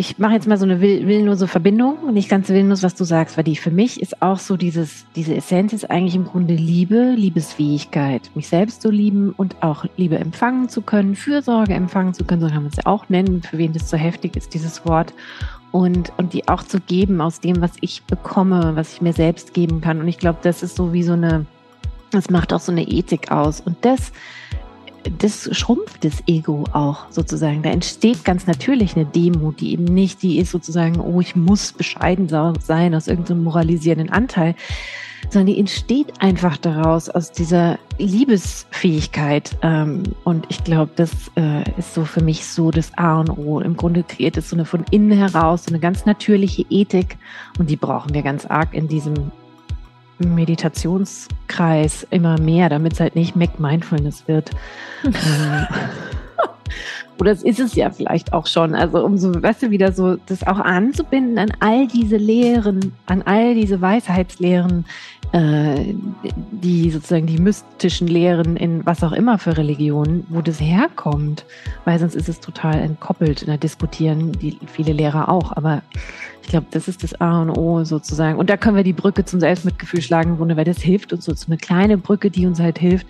ich mache jetzt mal so eine will, willenlose Verbindung, nicht ganz willenlos, was du sagst, weil die für mich ist auch so dieses, diese Essenz ist eigentlich im Grunde Liebe, Liebesfähigkeit, mich selbst zu lieben und auch Liebe empfangen zu können, Fürsorge empfangen zu können, so kann man es ja auch nennen, für wen das so heftig ist, dieses Wort. Und, und die auch zu geben aus dem, was ich bekomme, was ich mir selbst geben kann. Und ich glaube, das ist so wie so eine, das macht auch so eine Ethik aus. Und das das schrumpft das Ego auch sozusagen. Da entsteht ganz natürlich eine Demut, die eben nicht die ist sozusagen, oh, ich muss bescheiden sein aus irgendeinem moralisierenden Anteil, sondern die entsteht einfach daraus, aus dieser Liebesfähigkeit. Ähm, und ich glaube, das äh, ist so für mich so das A und O. Im Grunde kreiert es so eine von innen heraus, so eine ganz natürliche Ethik. Und die brauchen wir ganz arg in diesem Meditationskreis immer mehr, damit es halt nicht Mac Mindfulness wird. Oder es ist es ja vielleicht auch schon. Also um so, weißt du, wieder so das auch anzubinden an all diese Lehren, an all diese Weisheitslehren, äh, die sozusagen die mystischen Lehren in was auch immer für Religionen, wo das herkommt. Weil sonst ist es total entkoppelt. Da diskutieren die viele Lehrer auch. Aber glaube, das ist das A und O sozusagen. Und da können wir die Brücke zum Selbstmitgefühl schlagen, weil das hilft uns so. Eine kleine Brücke, die uns halt hilft,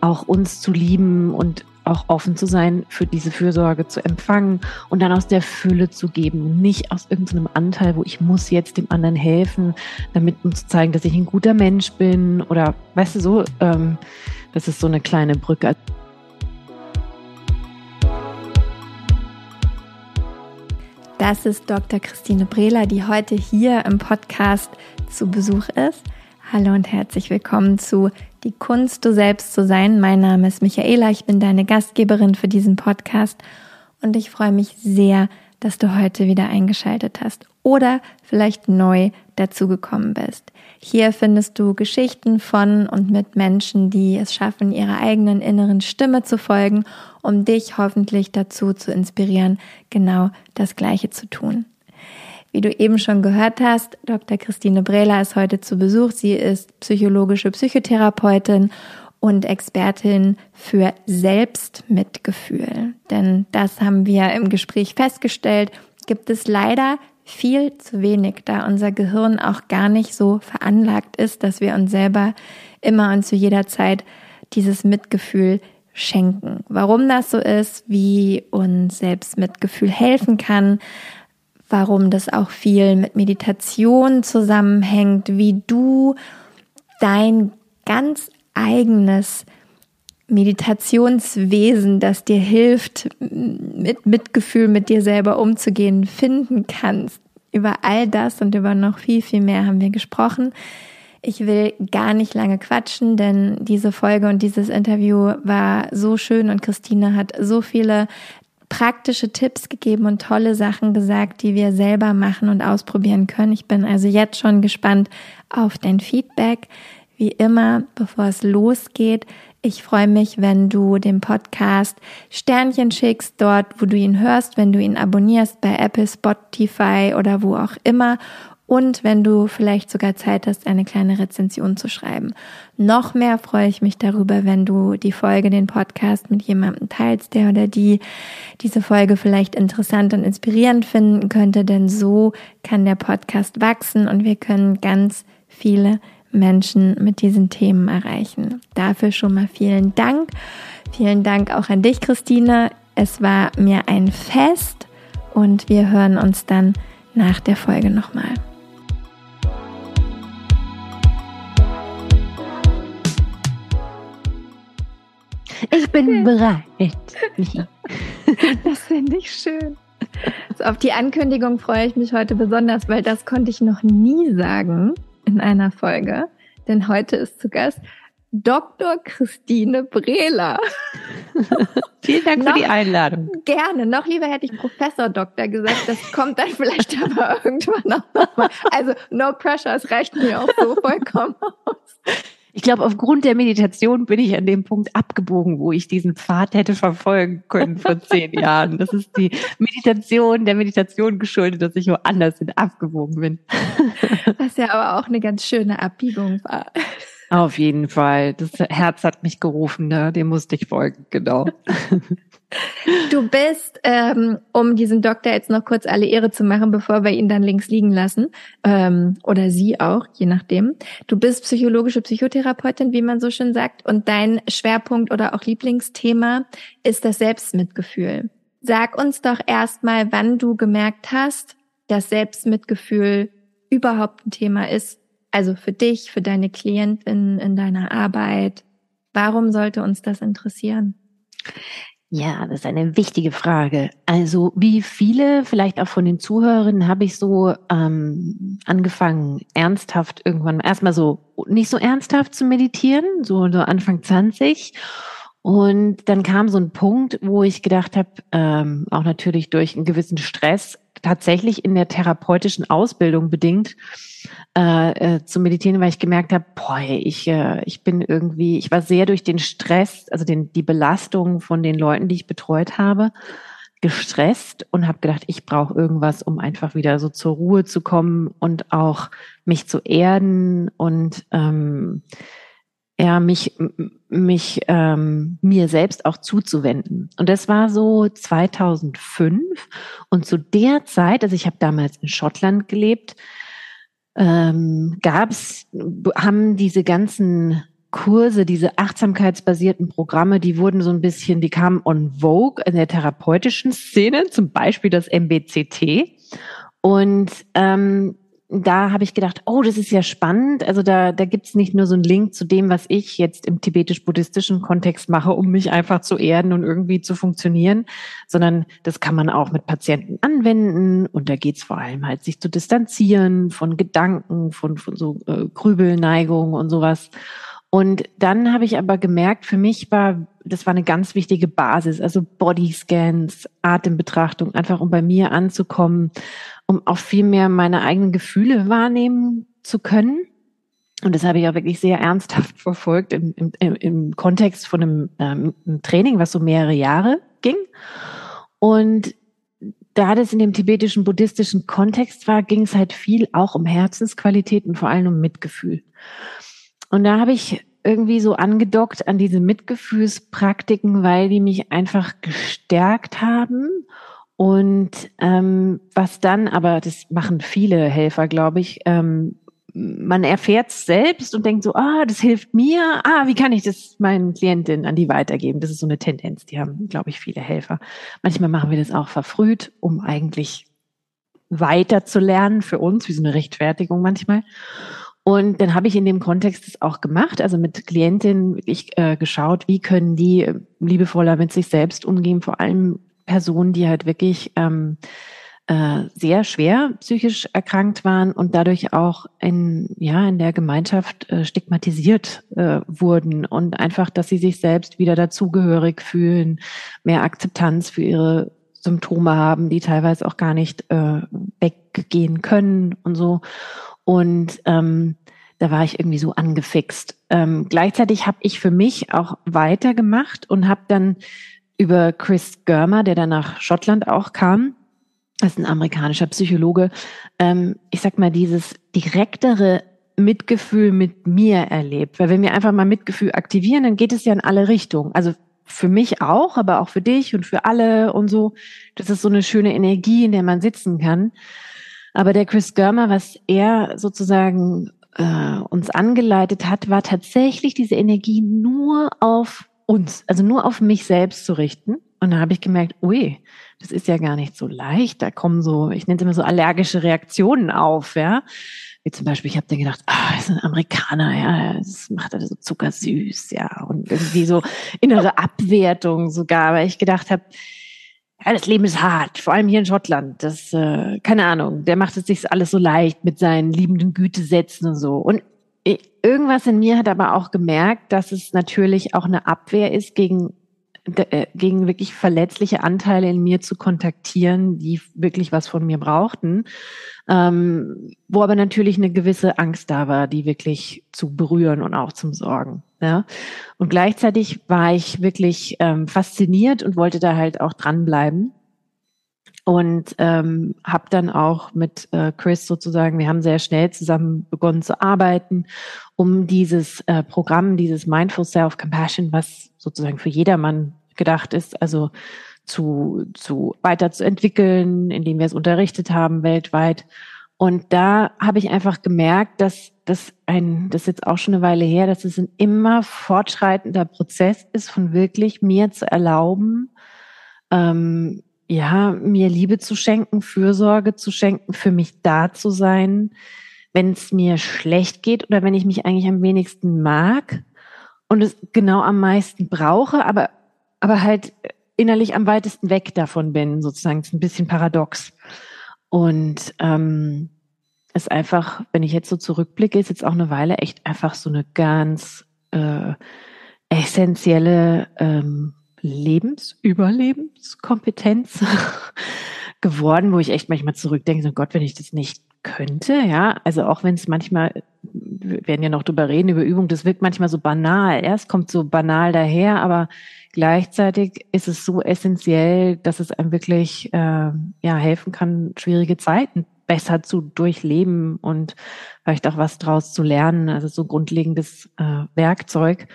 auch uns zu lieben und auch offen zu sein, für diese Fürsorge zu empfangen und dann aus der Fülle zu geben nicht aus irgendeinem Anteil, wo ich muss jetzt dem anderen helfen, damit um zu zeigen, dass ich ein guter Mensch bin oder weißt du so, ähm, das ist so eine kleine Brücke. Das ist Dr. Christine Brehler, die heute hier im Podcast zu Besuch ist. Hallo und herzlich willkommen zu Die Kunst, du selbst zu sein. Mein Name ist Michaela, ich bin deine Gastgeberin für diesen Podcast und ich freue mich sehr, dass du heute wieder eingeschaltet hast oder vielleicht neu dazugekommen bist. Hier findest du Geschichten von und mit Menschen, die es schaffen, ihrer eigenen inneren Stimme zu folgen, um dich hoffentlich dazu zu inspirieren, genau das Gleiche zu tun. Wie du eben schon gehört hast, Dr. Christine Brehler ist heute zu Besuch. Sie ist psychologische Psychotherapeutin und Expertin für Selbstmitgefühl. Denn das haben wir im Gespräch festgestellt, gibt es leider viel zu wenig, da unser Gehirn auch gar nicht so veranlagt ist, dass wir uns selber immer und zu jeder Zeit dieses Mitgefühl schenken. Warum das so ist, wie uns Selbstmitgefühl helfen kann, warum das auch viel mit Meditation zusammenhängt, wie du dein ganz eigenes Meditationswesen, das dir hilft, mit Mitgefühl mit dir selber umzugehen, finden kannst. Über all das und über noch viel, viel mehr haben wir gesprochen. Ich will gar nicht lange quatschen, denn diese Folge und dieses Interview war so schön und Christine hat so viele praktische Tipps gegeben und tolle Sachen gesagt, die wir selber machen und ausprobieren können. Ich bin also jetzt schon gespannt auf dein Feedback. Wie immer, bevor es losgeht, ich freue mich, wenn du dem Podcast Sternchen schickst, dort, wo du ihn hörst, wenn du ihn abonnierst bei Apple, Spotify oder wo auch immer und wenn du vielleicht sogar Zeit hast, eine kleine Rezension zu schreiben. Noch mehr freue ich mich darüber, wenn du die Folge, den Podcast mit jemandem teilst, der oder die diese Folge vielleicht interessant und inspirierend finden könnte, denn so kann der Podcast wachsen und wir können ganz viele Menschen mit diesen Themen erreichen. Dafür schon mal vielen Dank. Vielen Dank auch an dich, Christine. Es war mir ein Fest und wir hören uns dann nach der Folge nochmal. Ich bin bereit. Das finde ich schön. Also auf die Ankündigung freue ich mich heute besonders, weil das konnte ich noch nie sagen in einer Folge. Denn heute ist zu Gast Dr. Christine Brehler. Vielen Dank noch, für die Einladung. Gerne. Noch lieber hätte ich Professor Doktor gesagt. Das kommt dann vielleicht aber irgendwann auch nochmal. Also no pressure, es reicht mir auch so vollkommen aus. Ich glaube, aufgrund der Meditation bin ich an dem Punkt abgebogen, wo ich diesen Pfad hätte verfolgen können vor zehn Jahren. Das ist die Meditation, der Meditation geschuldet, dass ich woanders hin abgebogen bin. Was ja aber auch eine ganz schöne Abbiegung war. Auf jeden Fall. Das Herz hat mich gerufen, ne? dem musste ich folgen, genau. Du bist, ähm, um diesen Doktor jetzt noch kurz alle Ehre zu machen, bevor wir ihn dann links liegen lassen, ähm, oder sie auch, je nachdem. Du bist psychologische Psychotherapeutin, wie man so schön sagt, und dein Schwerpunkt oder auch Lieblingsthema ist das Selbstmitgefühl. Sag uns doch erstmal, wann du gemerkt hast, dass Selbstmitgefühl überhaupt ein Thema ist also für dich, für deine Klientin in deiner Arbeit. Warum sollte uns das interessieren? Ja, das ist eine wichtige Frage. Also wie viele, vielleicht auch von den Zuhörern, habe ich so ähm, angefangen, ernsthaft irgendwann erstmal so nicht so ernsthaft zu meditieren, so, so Anfang 20. Und dann kam so ein Punkt, wo ich gedacht habe, ähm, auch natürlich durch einen gewissen Stress, tatsächlich in der therapeutischen Ausbildung bedingt, äh, äh, zu meditieren, weil ich gemerkt habe, boah, ich, äh, ich bin irgendwie, ich war sehr durch den Stress, also den, die Belastung von den Leuten, die ich betreut habe, gestresst und habe gedacht, ich brauche irgendwas, um einfach wieder so zur Ruhe zu kommen und auch mich zu erden und ähm, ja, mich, mich ähm, mir selbst auch zuzuwenden. Und das war so 2005. Und zu der Zeit, also ich habe damals in Schottland gelebt, ähm, gab's, haben diese ganzen Kurse, diese achtsamkeitsbasierten Programme, die wurden so ein bisschen, die kamen on vogue in der therapeutischen Szene, zum Beispiel das MBCT. Und ähm, da habe ich gedacht, oh, das ist ja spannend. Also da, da gibt es nicht nur so einen Link zu dem, was ich jetzt im tibetisch-buddhistischen Kontext mache, um mich einfach zu erden und irgendwie zu funktionieren, sondern das kann man auch mit Patienten anwenden. Und da geht es vor allem halt, sich zu distanzieren von Gedanken, von, von so äh, Grübelneigung und sowas. Und dann habe ich aber gemerkt, für mich war, das war eine ganz wichtige Basis, also Bodyscans, Atembetrachtung, einfach um bei mir anzukommen um auch viel mehr meine eigenen Gefühle wahrnehmen zu können. Und das habe ich auch wirklich sehr ernsthaft verfolgt im, im, im Kontext von einem, ähm, einem Training, was so mehrere Jahre ging. Und da das in dem tibetischen buddhistischen Kontext war, ging es halt viel auch um Herzensqualitäten, vor allem um Mitgefühl. Und da habe ich irgendwie so angedockt an diese Mitgefühlspraktiken, weil die mich einfach gestärkt haben und ähm, was dann, aber das machen viele Helfer, glaube ich, ähm, man erfährt es selbst und denkt so, ah, das hilft mir, ah, wie kann ich das meinen Klientinnen an die weitergeben? Das ist so eine Tendenz, die haben, glaube ich, viele Helfer. Manchmal machen wir das auch verfrüht, um eigentlich weiter zu lernen für uns, wie so eine Rechtfertigung manchmal. Und dann habe ich in dem Kontext das auch gemacht, also mit Klientinnen wirklich äh, geschaut, wie können die äh, liebevoller mit sich selbst umgehen, vor allem Personen, die halt wirklich ähm, äh, sehr schwer psychisch erkrankt waren und dadurch auch in, ja, in der Gemeinschaft äh, stigmatisiert äh, wurden und einfach, dass sie sich selbst wieder dazugehörig fühlen, mehr Akzeptanz für ihre Symptome haben, die teilweise auch gar nicht äh, weggehen können und so. Und ähm, da war ich irgendwie so angefixt. Ähm, gleichzeitig habe ich für mich auch weitergemacht und habe dann über Chris Germer, der dann nach Schottland auch kam. Das ist ein amerikanischer Psychologe. Ähm, ich sag mal, dieses direktere Mitgefühl mit mir erlebt. Weil wenn wir einfach mal Mitgefühl aktivieren, dann geht es ja in alle Richtungen. Also für mich auch, aber auch für dich und für alle und so. Das ist so eine schöne Energie, in der man sitzen kann. Aber der Chris Germer, was er sozusagen äh, uns angeleitet hat, war tatsächlich diese Energie nur auf uns, also nur auf mich selbst zu richten. Und da habe ich gemerkt, ui, das ist ja gar nicht so leicht. Da kommen so, ich nenne es immer so allergische Reaktionen auf, ja. Wie zum Beispiel, ich habe dann gedacht, ah, ist ein Amerikaner, ja, das macht er so zuckersüß, ja, und irgendwie so innere Abwertung sogar, weil ich gedacht habe, ja, das Leben ist hart, vor allem hier in Schottland. Das, äh, keine Ahnung, der macht es sich alles so leicht mit seinen liebenden Gütesätzen und so. Und irgendwas in mir hat aber auch gemerkt, dass es natürlich auch eine Abwehr ist gegen äh, gegen wirklich verletzliche Anteile in mir zu kontaktieren, die wirklich was von mir brauchten, ähm, wo aber natürlich eine gewisse Angst da war, die wirklich zu berühren und auch zum Sorgen. Ja? Und gleichzeitig war ich wirklich ähm, fasziniert und wollte da halt auch dranbleiben. und ähm, habe dann auch mit äh, Chris sozusagen, wir haben sehr schnell zusammen begonnen zu arbeiten, um dieses äh, Programm, dieses Mindful Self Compassion, was sozusagen für jedermann gedacht ist, also zu, zu weiterzuentwickeln, indem wir es unterrichtet haben weltweit. Und da habe ich einfach gemerkt, dass das ein, das ist jetzt auch schon eine Weile her, dass es ein immer fortschreitender Prozess ist, von wirklich mir zu erlauben, ähm, ja, mir Liebe zu schenken, Fürsorge zu schenken, für mich da zu sein, wenn es mir schlecht geht oder wenn ich mich eigentlich am wenigsten mag und es genau am meisten brauche, aber, aber halt innerlich am weitesten weg davon bin, sozusagen. Das ist ein bisschen paradox. Und ähm, ist einfach, wenn ich jetzt so zurückblicke, ist jetzt auch eine Weile echt einfach so eine ganz äh, essentielle ähm, Lebensüberlebenskompetenz geworden, wo ich echt manchmal zurückdenke, so Gott, wenn ich das nicht könnte, ja, also auch wenn es manchmal, wir werden ja noch drüber reden, über Übung, das wirkt manchmal so banal, es kommt so banal daher, aber gleichzeitig ist es so essentiell, dass es einem wirklich äh, ja helfen kann, schwierige Zeiten besser zu durchleben und vielleicht auch was draus zu lernen, also so grundlegendes äh, Werkzeug.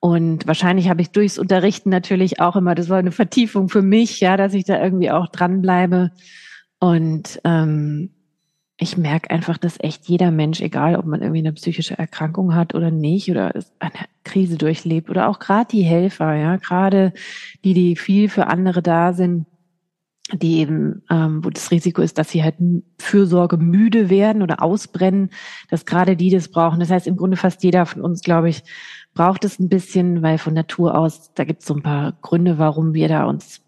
Und wahrscheinlich habe ich durchs Unterrichten natürlich auch immer, das war eine Vertiefung für mich, ja, dass ich da irgendwie auch dranbleibe. Und ähm, ich merke einfach, dass echt jeder Mensch, egal ob man irgendwie eine psychische Erkrankung hat oder nicht, oder eine Krise durchlebt, oder auch gerade die Helfer, ja, gerade die, die viel für andere da sind, die eben, ähm, wo das Risiko ist, dass sie halt Fürsorge müde werden oder ausbrennen, dass gerade die das brauchen. Das heißt, im Grunde fast jeder von uns, glaube ich, braucht es ein bisschen, weil von Natur aus, da gibt es so ein paar Gründe, warum wir da uns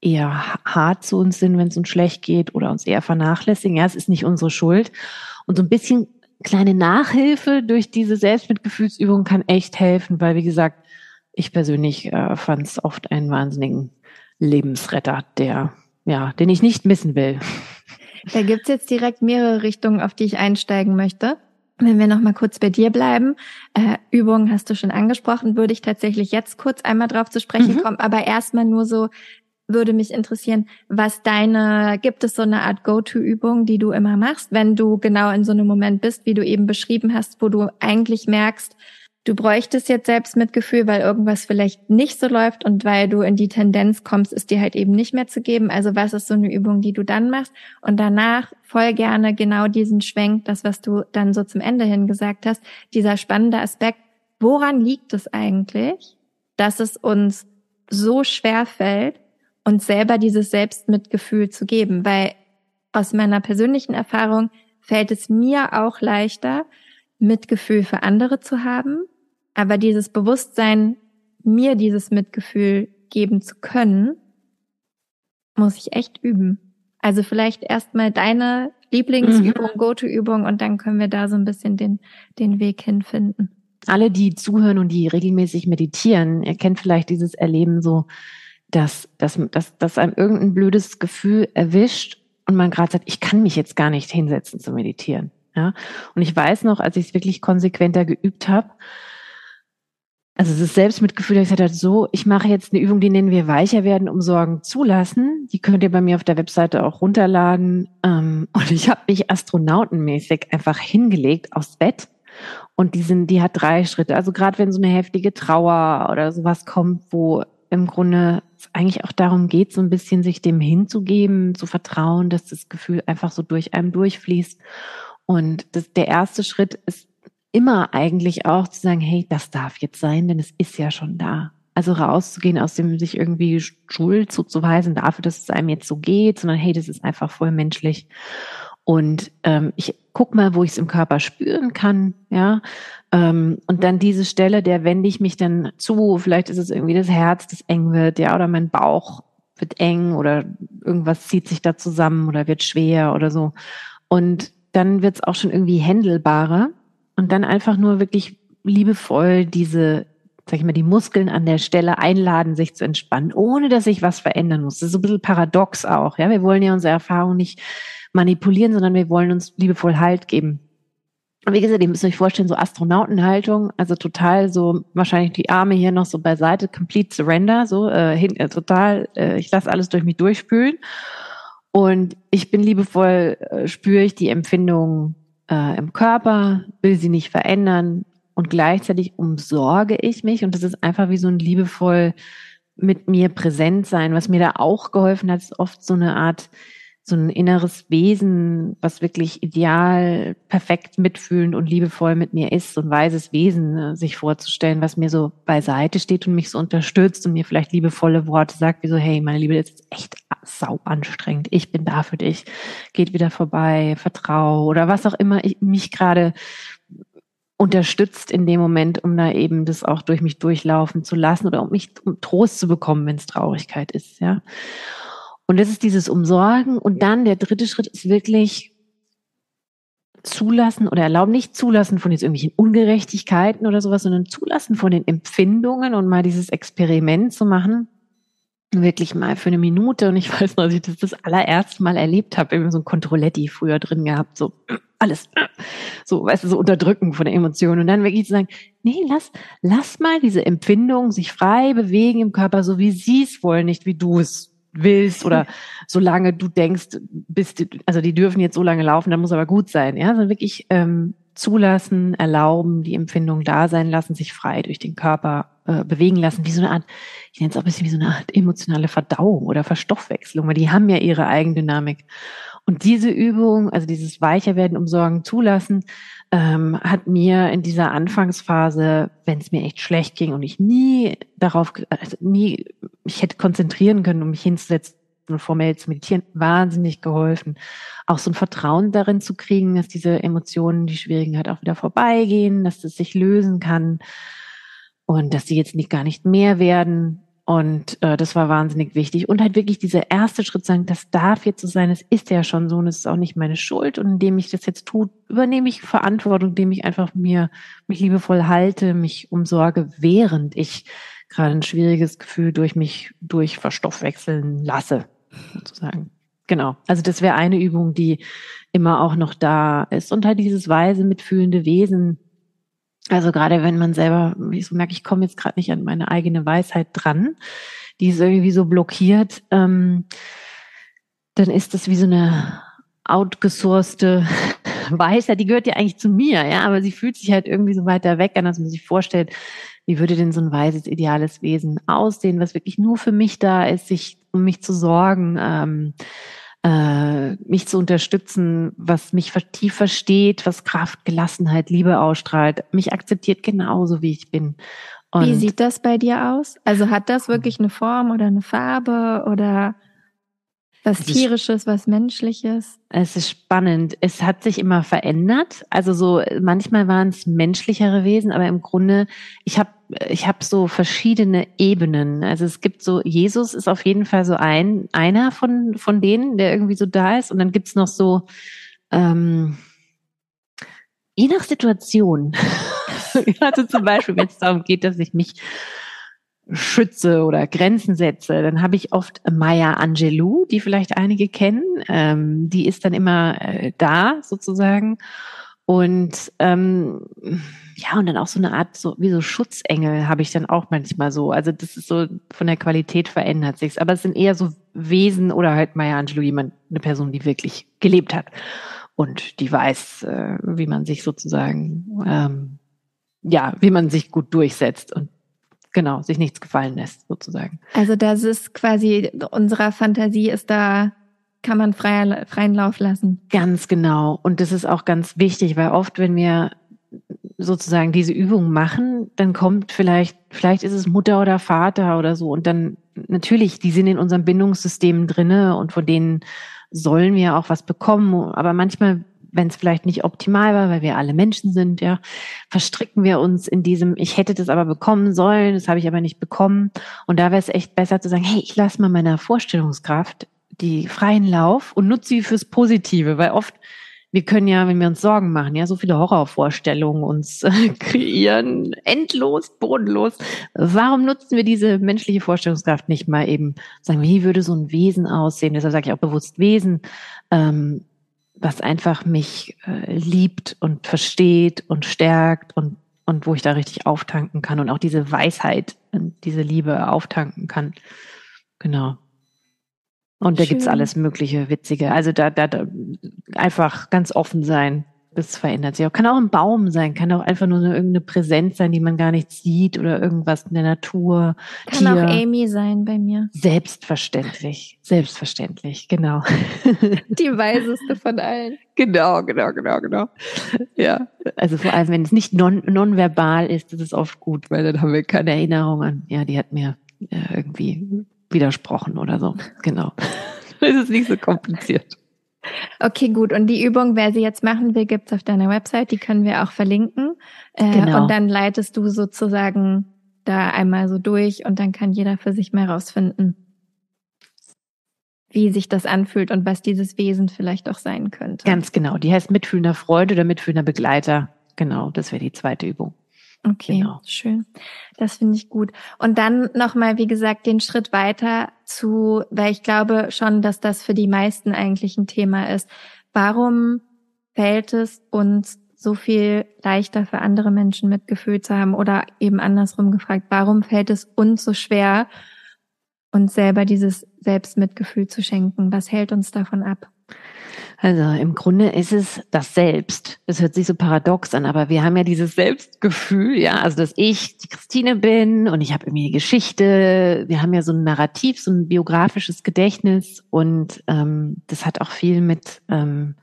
eher hart zu uns sind, wenn es uns schlecht geht oder uns eher vernachlässigen. Ja, es ist nicht unsere Schuld. Und so ein bisschen kleine Nachhilfe durch diese Selbstmitgefühlsübung kann echt helfen, weil wie gesagt, ich persönlich äh, fand es oft einen wahnsinnigen Lebensretter, der, ja, den ich nicht missen will. Da gibt's jetzt direkt mehrere Richtungen, auf die ich einsteigen möchte. Wenn wir noch mal kurz bei dir bleiben, äh, Übungen hast du schon angesprochen, würde ich tatsächlich jetzt kurz einmal drauf zu sprechen mhm. kommen, aber erstmal nur so würde mich interessieren, was deine, gibt es so eine Art Go-To-Übung, die du immer machst, wenn du genau in so einem Moment bist, wie du eben beschrieben hast, wo du eigentlich merkst, du bräuchtest jetzt Selbstmitgefühl, weil irgendwas vielleicht nicht so läuft und weil du in die Tendenz kommst, es dir halt eben nicht mehr zu geben. Also was ist so eine Übung, die du dann machst? Und danach voll gerne genau diesen Schwenk, das, was du dann so zum Ende hin gesagt hast, dieser spannende Aspekt. Woran liegt es eigentlich, dass es uns so schwer fällt, uns selber dieses Selbstmitgefühl zu geben? Weil aus meiner persönlichen Erfahrung fällt es mir auch leichter, Mitgefühl für andere zu haben, aber dieses Bewusstsein, mir dieses Mitgefühl geben zu können, muss ich echt üben. Also vielleicht erstmal deine Lieblingsübung, mhm. Go-To-Übung und dann können wir da so ein bisschen den, den Weg hinfinden. Alle, die zuhören und die regelmäßig meditieren, ihr kennt vielleicht dieses Erleben so, dass, dass, dass, dass einem irgendein blödes Gefühl erwischt und man gerade sagt, ich kann mich jetzt gar nicht hinsetzen zu meditieren. Ja? Und ich weiß noch, als ich es wirklich konsequenter geübt habe, also das Selbstmitgefühl, ich gesagt habe, so, ich mache jetzt eine Übung, die nennen wir weicher werden, um Sorgen zulassen. Die könnt ihr bei mir auf der Webseite auch runterladen. Ähm, und ich habe mich astronautenmäßig einfach hingelegt aufs Bett. Und die sind, die hat drei Schritte. Also gerade wenn so eine heftige Trauer oder sowas kommt, wo im Grunde eigentlich auch darum geht, so ein bisschen sich dem hinzugeben, zu vertrauen, dass das Gefühl einfach so durch einem durchfließt. Und das, der erste Schritt ist immer eigentlich auch zu sagen, hey, das darf jetzt sein, denn es ist ja schon da. Also rauszugehen aus dem sich irgendwie Schuld zuzuweisen dafür, dass es einem jetzt so geht, sondern hey, das ist einfach voll menschlich. Und ähm, ich guck mal, wo ich es im Körper spüren kann, ja. Ähm, und dann diese Stelle, der wende ich mich dann zu. Vielleicht ist es irgendwie das Herz, das eng wird, ja, oder mein Bauch wird eng oder irgendwas zieht sich da zusammen oder wird schwer oder so. Und dann wird es auch schon irgendwie händelbarer. Und dann einfach nur wirklich liebevoll diese, sag ich mal, die Muskeln an der Stelle einladen, sich zu entspannen, ohne dass sich was verändern muss. Das ist so ein bisschen paradox auch. Ja, wir wollen ja unsere Erfahrung nicht manipulieren, sondern wir wollen uns liebevoll Halt geben. Und wie gesagt, ihr müsst euch vorstellen, so Astronautenhaltung, also total so wahrscheinlich die Arme hier noch so beiseite, complete surrender, so äh, hin, äh, total, äh, ich lasse alles durch mich durchspülen. Und ich bin liebevoll, äh, spüre ich die Empfindung äh, im Körper, will sie nicht verändern und gleichzeitig umsorge ich mich und das ist einfach wie so ein liebevoll mit mir präsent sein. Was mir da auch geholfen hat, ist oft so eine Art so ein inneres Wesen, was wirklich ideal, perfekt mitfühlend und liebevoll mit mir ist, so ein weises Wesen ne, sich vorzustellen, was mir so beiseite steht und mich so unterstützt und mir vielleicht liebevolle Worte sagt, wie so, hey, meine Liebe, das ist echt sau anstrengend. Ich bin da für dich. Geht wieder vorbei, vertrau oder was auch immer ich, mich gerade unterstützt in dem Moment, um da eben das auch durch mich durchlaufen zu lassen oder um mich um Trost zu bekommen, wenn es Traurigkeit ist, ja. Und das ist dieses Umsorgen. Und dann der dritte Schritt ist wirklich zulassen oder erlauben, nicht zulassen von jetzt irgendwelchen Ungerechtigkeiten oder sowas, sondern zulassen von den Empfindungen und mal dieses Experiment zu machen. Wirklich mal für eine Minute. Und ich weiß noch, dass ich das das allererste Mal erlebt habe, irgendwie so ein Controletti früher drin gehabt, so alles, so, weißt du, so unterdrücken von der Emotion. Und dann wirklich zu sagen, nee, lass, lass mal diese Empfindungen sich frei bewegen im Körper, so wie sie es wollen, nicht wie du es willst oder solange du denkst, bist, also die dürfen jetzt so lange laufen, dann muss aber gut sein, ja, sondern wirklich ähm, zulassen, erlauben, die Empfindung da sein lassen, sich frei durch den Körper äh, bewegen lassen, wie so eine Art, ich nenne es auch ein bisschen wie so eine Art emotionale Verdauung oder Verstoffwechslung, weil die haben ja ihre Eigendynamik. Und diese Übung, also dieses Weicherwerden, umsorgen, zulassen, ähm, hat mir in dieser Anfangsphase, wenn es mir echt schlecht ging und ich nie darauf, also nie, ich hätte konzentrieren können, um mich hinzusetzen und formell zu meditieren, wahnsinnig geholfen. Auch so ein Vertrauen darin zu kriegen, dass diese Emotionen, die schwierigen halt auch wieder vorbeigehen, dass das sich lösen kann und dass sie jetzt nicht gar nicht mehr werden. Und äh, das war wahnsinnig wichtig. Und halt wirklich dieser erste Schritt sagen, das darf jetzt so sein, es ist ja schon so und es ist auch nicht meine Schuld. Und indem ich das jetzt tue, übernehme ich Verantwortung, indem ich einfach mir mich liebevoll halte, mich umsorge, während ich gerade ein schwieriges Gefühl durch mich durch verstoffwechseln lasse, sozusagen. Genau. Also das wäre eine Übung, die immer auch noch da ist. Und halt dieses weise, mitfühlende Wesen, also gerade wenn man selber, ich so merke, ich komme jetzt gerade nicht an meine eigene Weisheit dran, die ist irgendwie so blockiert, ähm, dann ist das wie so eine outgesourcete Weisheit, die gehört ja eigentlich zu mir, ja, aber sie fühlt sich halt irgendwie so weiter weg an, als man sich vorstellt, wie würde denn so ein weises, ideales Wesen aussehen, was wirklich nur für mich da ist, sich um mich zu sorgen, ähm, äh, mich zu unterstützen, was mich tief versteht, was Kraft, Gelassenheit, Liebe ausstrahlt, mich akzeptiert genauso, wie ich bin. Und wie sieht das bei dir aus? Also hat das wirklich eine Form oder eine Farbe oder was tierisches, was menschliches? Es ist spannend. Es hat sich immer verändert. Also so manchmal waren es menschlichere Wesen, aber im Grunde ich habe ich habe so verschiedene Ebenen. Also es gibt so Jesus ist auf jeden Fall so ein einer von von denen, der irgendwie so da ist und dann gibt's noch so ähm, je nach Situation. also zum Beispiel, wenn es darum geht, dass ich mich schütze oder Grenzen setze, dann habe ich oft Maya Angelou, die vielleicht einige kennen. Ähm, die ist dann immer äh, da sozusagen. Und ähm, ja, und dann auch so eine Art, so wie so Schutzengel habe ich dann auch manchmal so. Also das ist so von der Qualität verändert sich's. Aber es sind eher so Wesen oder halt Maya Angelou, jemand, eine Person, die wirklich gelebt hat und die weiß, äh, wie man sich sozusagen, ähm, ja, wie man sich gut durchsetzt. Und genau, sich nichts gefallen lässt, sozusagen. Also das ist quasi, unserer Fantasie ist da, kann man freier, freien Lauf lassen. Ganz genau. Und das ist auch ganz wichtig, weil oft, wenn wir sozusagen diese Übung machen, dann kommt vielleicht, vielleicht ist es Mutter oder Vater oder so. Und dann natürlich, die sind in unserem Bindungssystem drinne und von denen sollen wir auch was bekommen. Aber manchmal wenn es vielleicht nicht optimal war, weil wir alle Menschen sind, ja, verstricken wir uns in diesem, ich hätte das aber bekommen sollen, das habe ich aber nicht bekommen. Und da wäre es echt besser zu sagen, hey, ich lasse mal meiner Vorstellungskraft die freien Lauf und nutze sie fürs Positive, weil oft wir können ja, wenn wir uns Sorgen machen, ja, so viele Horrorvorstellungen uns äh, kreieren, endlos, bodenlos. Warum nutzen wir diese menschliche Vorstellungskraft nicht mal eben? Sagen, wie würde so ein Wesen aussehen? Deshalb sage ich auch bewusst Wesen. Ähm, was einfach mich äh, liebt und versteht und stärkt und, und wo ich da richtig auftanken kann und auch diese Weisheit und diese Liebe auftanken kann. Genau. Und da Schön. gibt's alles Mögliche Witzige. Also da, da, da einfach ganz offen sein das verändert sich auch. Kann auch ein Baum sein, kann auch einfach nur eine, irgendeine Präsenz sein, die man gar nicht sieht oder irgendwas in der Natur. Kann Tier. auch Amy sein bei mir. Selbstverständlich, selbstverständlich, genau. Die weiseste von allen. Genau, genau, genau, genau. Ja, also vor allem, wenn es nicht non nonverbal ist, ist es oft gut, weil dann haben wir keine Erinnerung an, ja, die hat mir äh, irgendwie widersprochen oder so. Genau. Das ist nicht so kompliziert. Okay, gut. Und die Übung, wer sie jetzt machen will, gibt's auf deiner Website. Die können wir auch verlinken. Äh, genau. Und dann leitest du sozusagen da einmal so durch und dann kann jeder für sich mal rausfinden, wie sich das anfühlt und was dieses Wesen vielleicht auch sein könnte. Ganz genau. Die heißt mitfühlender Freude oder mitfühlender Begleiter. Genau, das wäre die zweite Übung. Okay, genau. schön. Das finde ich gut. Und dann nochmal, wie gesagt, den Schritt weiter zu, weil ich glaube schon, dass das für die meisten eigentlich ein Thema ist. Warum fällt es uns so viel leichter für andere Menschen Mitgefühl zu haben oder eben andersrum gefragt, warum fällt es uns so schwer, uns selber dieses Selbstmitgefühl zu schenken? Was hält uns davon ab? Also im Grunde ist es das Selbst. Das hört sich so paradox an, aber wir haben ja dieses Selbstgefühl, ja, also dass ich die Christine bin und ich habe irgendwie eine Geschichte. Wir haben ja so ein Narrativ, so ein biografisches Gedächtnis und ähm, das hat auch viel mit ähm,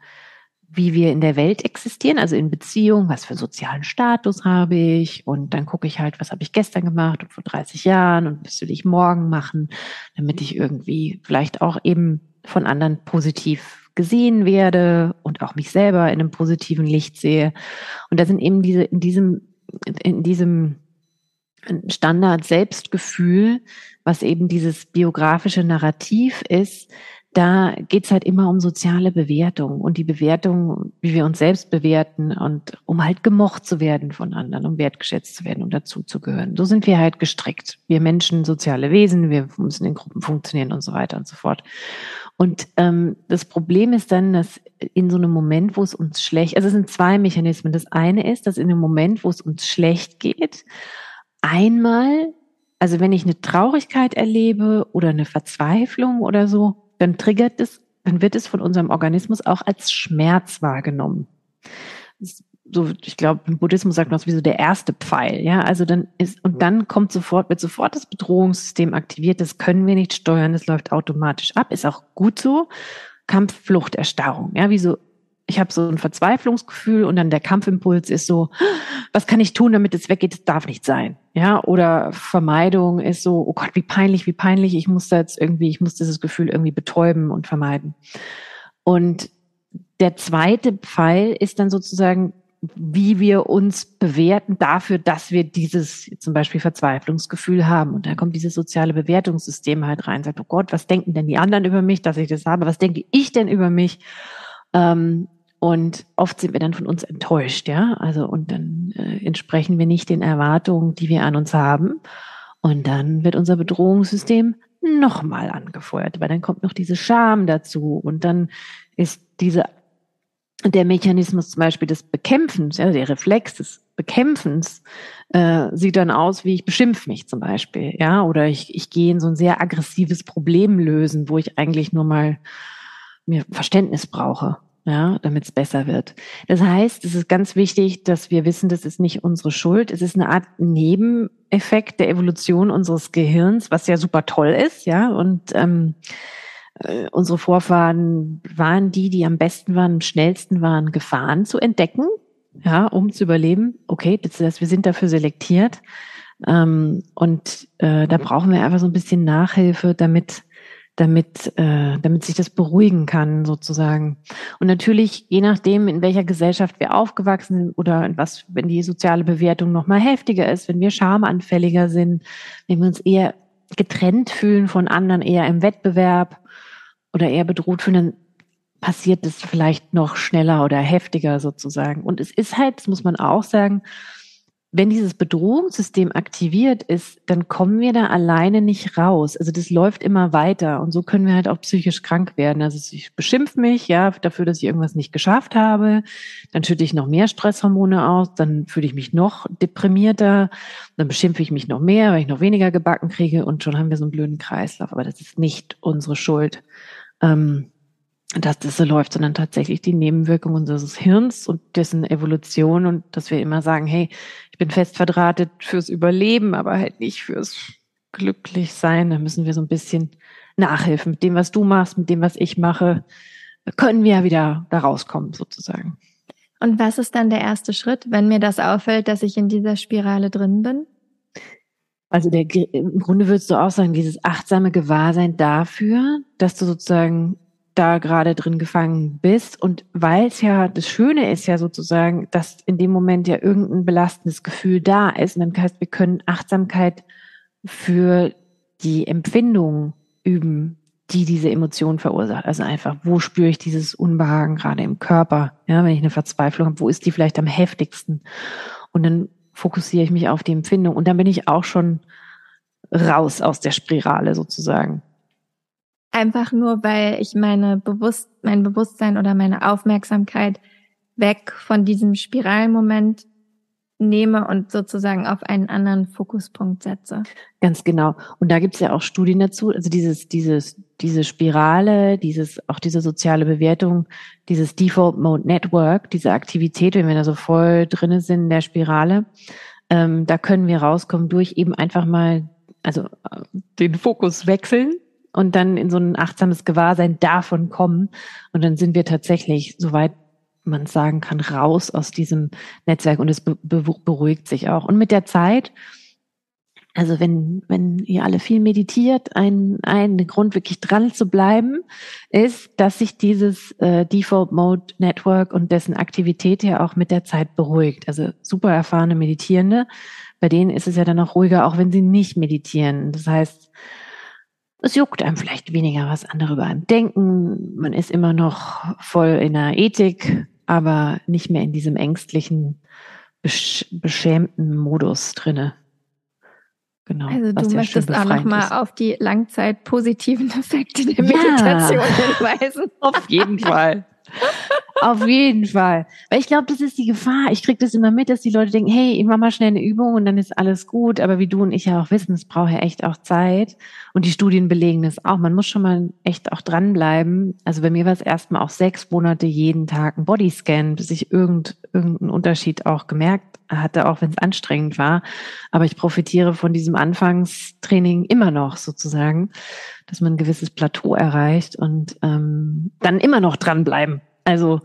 wie wir in der Welt existieren, also in Beziehung, was für sozialen Status habe ich und dann gucke ich halt, was habe ich gestern gemacht und vor 30 Jahren und was will ich morgen machen, damit ich irgendwie vielleicht auch eben von anderen positiv gesehen werde und auch mich selber in einem positiven Licht sehe. Und da sind eben diese, in diesem, in diesem Standard Selbstgefühl, was eben dieses biografische Narrativ ist, da geht's halt immer um soziale Bewertung und die Bewertung, wie wir uns selbst bewerten und um halt gemocht zu werden von anderen, um wertgeschätzt zu werden, um dazuzugehören. So sind wir halt gestrickt. Wir Menschen, soziale Wesen, wir müssen in Gruppen funktionieren und so weiter und so fort. Und ähm, das Problem ist dann, dass in so einem Moment, wo es uns schlecht, also es sind zwei Mechanismen. Das eine ist, dass in einem Moment, wo es uns schlecht geht, einmal, also wenn ich eine Traurigkeit erlebe oder eine Verzweiflung oder so, dann triggert es, dann wird es von unserem Organismus auch als Schmerz wahrgenommen. So, ich glaube, im Buddhismus sagt man das wie so der erste Pfeil, ja. Also dann ist, und dann kommt sofort, wird sofort das Bedrohungssystem aktiviert. Das können wir nicht steuern. Das läuft automatisch ab. Ist auch gut so. Kampf, Flucht, Erstarrung, ja, wie so ich habe so ein Verzweiflungsgefühl und dann der Kampfimpuls ist so, was kann ich tun, damit es weggeht? Es darf nicht sein. Ja, oder Vermeidung ist so, oh Gott, wie peinlich, wie peinlich. Ich muss da jetzt irgendwie, ich muss dieses Gefühl irgendwie betäuben und vermeiden. Und der zweite Pfeil ist dann sozusagen, wie wir uns bewerten dafür, dass wir dieses zum Beispiel Verzweiflungsgefühl haben. Und da kommt dieses soziale Bewertungssystem halt rein, sagt, oh Gott, was denken denn die anderen über mich, dass ich das habe? Was denke ich denn über mich? Ähm, und oft sind wir dann von uns enttäuscht, ja. Also, und dann äh, entsprechen wir nicht den Erwartungen, die wir an uns haben. Und dann wird unser Bedrohungssystem nochmal angefeuert, weil dann kommt noch diese Scham dazu. Und dann ist diese, der Mechanismus zum Beispiel des Bekämpfens, ja, der Reflex des Bekämpfens, äh, sieht dann aus, wie ich beschimpfe mich zum Beispiel, ja, oder ich, ich gehe in so ein sehr aggressives Problem lösen, wo ich eigentlich nur mal mir Verständnis brauche ja, damit es besser wird. Das heißt, es ist ganz wichtig, dass wir wissen, das ist nicht unsere Schuld. Es ist eine Art Nebeneffekt der Evolution unseres Gehirns, was ja super toll ist, ja. Und ähm, äh, unsere Vorfahren waren die, die am besten waren, am schnellsten waren, Gefahren zu entdecken, ja, um zu überleben. Okay, das heißt, wir sind dafür selektiert. Ähm, und äh, da brauchen wir einfach so ein bisschen Nachhilfe, damit damit, äh, damit sich das beruhigen kann, sozusagen. Und natürlich, je nachdem, in welcher Gesellschaft wir aufgewachsen sind oder in was, wenn die soziale Bewertung noch mal heftiger ist, wenn wir schamanfälliger sind, wenn wir uns eher getrennt fühlen von anderen, eher im Wettbewerb oder eher bedroht fühlen, dann passiert das vielleicht noch schneller oder heftiger sozusagen. Und es ist halt, das muss man auch sagen, wenn dieses Bedrohungssystem aktiviert ist, dann kommen wir da alleine nicht raus. Also das läuft immer weiter und so können wir halt auch psychisch krank werden. Also ich beschimpfe mich, ja, dafür, dass ich irgendwas nicht geschafft habe. Dann schütte ich noch mehr Stresshormone aus, dann fühle ich mich noch deprimierter, dann beschimpfe ich mich noch mehr, weil ich noch weniger gebacken kriege und schon haben wir so einen blöden Kreislauf. Aber das ist nicht unsere Schuld. Ähm, dass das so läuft, sondern tatsächlich die Nebenwirkung unseres Hirns und dessen Evolution und dass wir immer sagen, hey, ich bin fest verdrahtet fürs Überleben, aber halt nicht fürs Glücklichsein. Da müssen wir so ein bisschen nachhelfen. Mit dem, was du machst, mit dem, was ich mache, können wir ja wieder da rauskommen, sozusagen. Und was ist dann der erste Schritt, wenn mir das auffällt, dass ich in dieser Spirale drin bin? Also der, im Grunde würdest du auch sagen, dieses achtsame Gewahrsein dafür, dass du sozusagen da gerade drin gefangen bist. Und weil es ja, das Schöne ist ja sozusagen, dass in dem Moment ja irgendein belastendes Gefühl da ist. Und dann heißt, wir können Achtsamkeit für die Empfindung üben, die diese Emotion verursacht. Also einfach, wo spüre ich dieses Unbehagen gerade im Körper? Ja, wenn ich eine Verzweiflung habe, wo ist die vielleicht am heftigsten? Und dann fokussiere ich mich auf die Empfindung. Und dann bin ich auch schon raus aus der Spirale sozusagen. Einfach nur, weil ich meine Bewusst mein Bewusstsein oder meine Aufmerksamkeit weg von diesem Spiralmoment nehme und sozusagen auf einen anderen Fokuspunkt setze. Ganz genau. Und da gibt es ja auch Studien dazu. Also dieses, dieses, diese Spirale, dieses, auch diese soziale Bewertung, dieses Default Mode Network, diese Aktivität, wenn wir da so voll drinnen sind in der Spirale, ähm, da können wir rauskommen durch eben einfach mal, also äh, den Fokus wechseln und dann in so ein achtsames Gewahrsein davon kommen. Und dann sind wir tatsächlich, soweit man sagen kann, raus aus diesem Netzwerk und es be beruhigt sich auch. Und mit der Zeit, also wenn, wenn ihr alle viel meditiert, ein, ein Grund wirklich dran zu bleiben, ist, dass sich dieses äh, Default Mode Network und dessen Aktivität ja auch mit der Zeit beruhigt. Also super erfahrene Meditierende, bei denen ist es ja dann auch ruhiger, auch wenn sie nicht meditieren. Das heißt, es juckt einem vielleicht weniger, was andere über einem denken. Man ist immer noch voll in der Ethik, aber nicht mehr in diesem ängstlichen, besch beschämten Modus drinne. Genau. Also du möchtest auch nochmal auf die langzeit positiven Effekte der Meditation ja, hinweisen. Auf jeden Fall. Auf jeden Fall. Weil ich glaube, das ist die Gefahr. Ich kriege das immer mit, dass die Leute denken, hey, ich mache mal schnell eine Übung und dann ist alles gut. Aber wie du und ich ja auch wissen, es braucht ja echt auch Zeit. Und die Studien belegen das auch. Man muss schon mal echt auch dranbleiben. Also bei mir war es erstmal auch sechs Monate jeden Tag ein Bodyscan, bis ich irgend, irgendeinen Unterschied auch gemerkt hatte, auch wenn es anstrengend war. Aber ich profitiere von diesem Anfangstraining immer noch sozusagen, dass man ein gewisses Plateau erreicht und ähm, dann immer noch dranbleiben. Also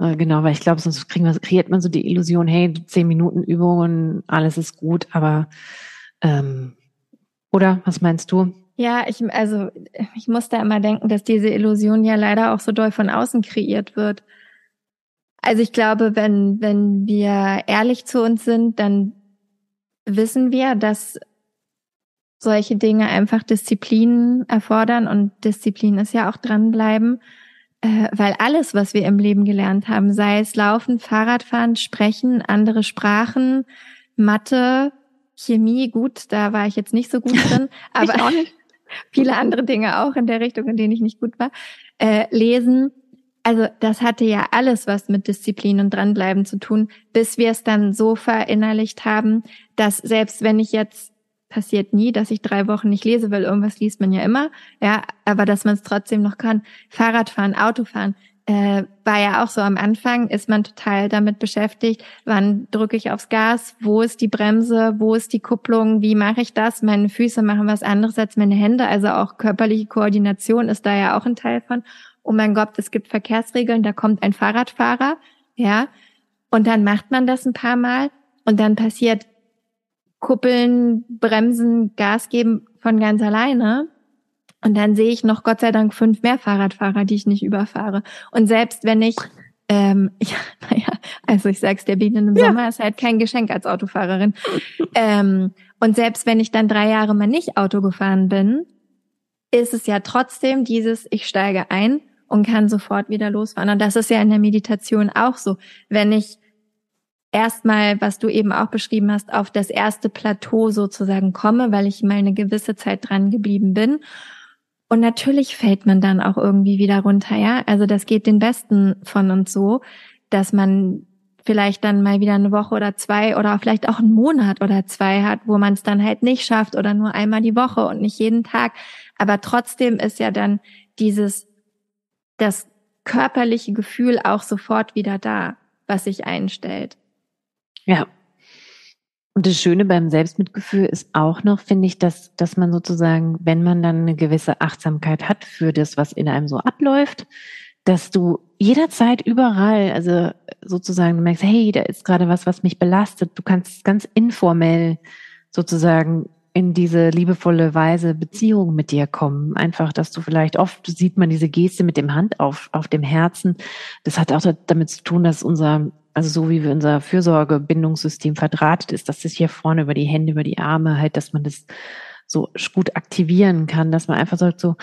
äh, genau, weil ich glaube, sonst kriegen wir, kreiert man so die Illusion, hey, zehn Minuten Übungen, alles ist gut, aber ähm, oder was meinst du? Ja, ich also ich muss da immer denken, dass diese Illusion ja leider auch so doll von außen kreiert wird. Also ich glaube, wenn wenn wir ehrlich zu uns sind, dann wissen wir, dass solche Dinge einfach Disziplin erfordern und Disziplin ist ja auch dranbleiben. Äh, weil alles, was wir im Leben gelernt haben, sei es Laufen, Fahrradfahren, Sprechen, andere Sprachen, Mathe, Chemie, gut, da war ich jetzt nicht so gut drin, aber viele andere Dinge auch in der Richtung, in denen ich nicht gut war, äh, lesen. Also das hatte ja alles was mit Disziplin und dranbleiben zu tun, bis wir es dann so verinnerlicht haben, dass selbst wenn ich jetzt passiert nie, dass ich drei Wochen nicht lese, weil irgendwas liest man ja immer. Ja, aber dass man es trotzdem noch kann. Fahrradfahren, Autofahren, äh, war ja auch so am Anfang, ist man total damit beschäftigt, wann drücke ich aufs Gas, wo ist die Bremse, wo ist die Kupplung, wie mache ich das? Meine Füße machen was anderes als meine Hände, also auch körperliche Koordination ist da ja auch ein Teil von. Oh mein Gott, es gibt Verkehrsregeln, da kommt ein Fahrradfahrer, ja, und dann macht man das ein paar Mal und dann passiert Kuppeln, Bremsen, Gas geben von ganz alleine. Und dann sehe ich noch Gott sei Dank fünf mehr Fahrradfahrer, die ich nicht überfahre. Und selbst wenn ich, ähm, ja, naja, also ich sag's der Bienen im ja. Sommer ist halt kein Geschenk als Autofahrerin. ähm, und selbst wenn ich dann drei Jahre mal nicht Auto gefahren bin, ist es ja trotzdem dieses, ich steige ein und kann sofort wieder losfahren. Und das ist ja in der Meditation auch so. Wenn ich erstmal, was du eben auch beschrieben hast, auf das erste Plateau sozusagen komme, weil ich mal eine gewisse Zeit dran geblieben bin. Und natürlich fällt man dann auch irgendwie wieder runter, ja. Also das geht den Besten von uns so, dass man vielleicht dann mal wieder eine Woche oder zwei oder vielleicht auch einen Monat oder zwei hat, wo man es dann halt nicht schafft oder nur einmal die Woche und nicht jeden Tag. Aber trotzdem ist ja dann dieses, das körperliche Gefühl auch sofort wieder da, was sich einstellt. Ja. Und das Schöne beim Selbstmitgefühl ist auch noch, finde ich, dass, dass man sozusagen, wenn man dann eine gewisse Achtsamkeit hat für das, was in einem so abläuft, dass du jederzeit überall, also sozusagen, merkst, hey, da ist gerade was, was mich belastet. Du kannst ganz informell sozusagen in diese liebevolle Weise Beziehung mit dir kommen. Einfach, dass du vielleicht oft sieht man diese Geste mit dem Hand auf, auf dem Herzen. Das hat auch damit zu tun, dass unser, also so wie wir unser Fürsorgebindungssystem verdrahtet ist, dass das hier vorne über die Hände, über die Arme halt, dass man das so gut aktivieren kann, dass man einfach sagt so,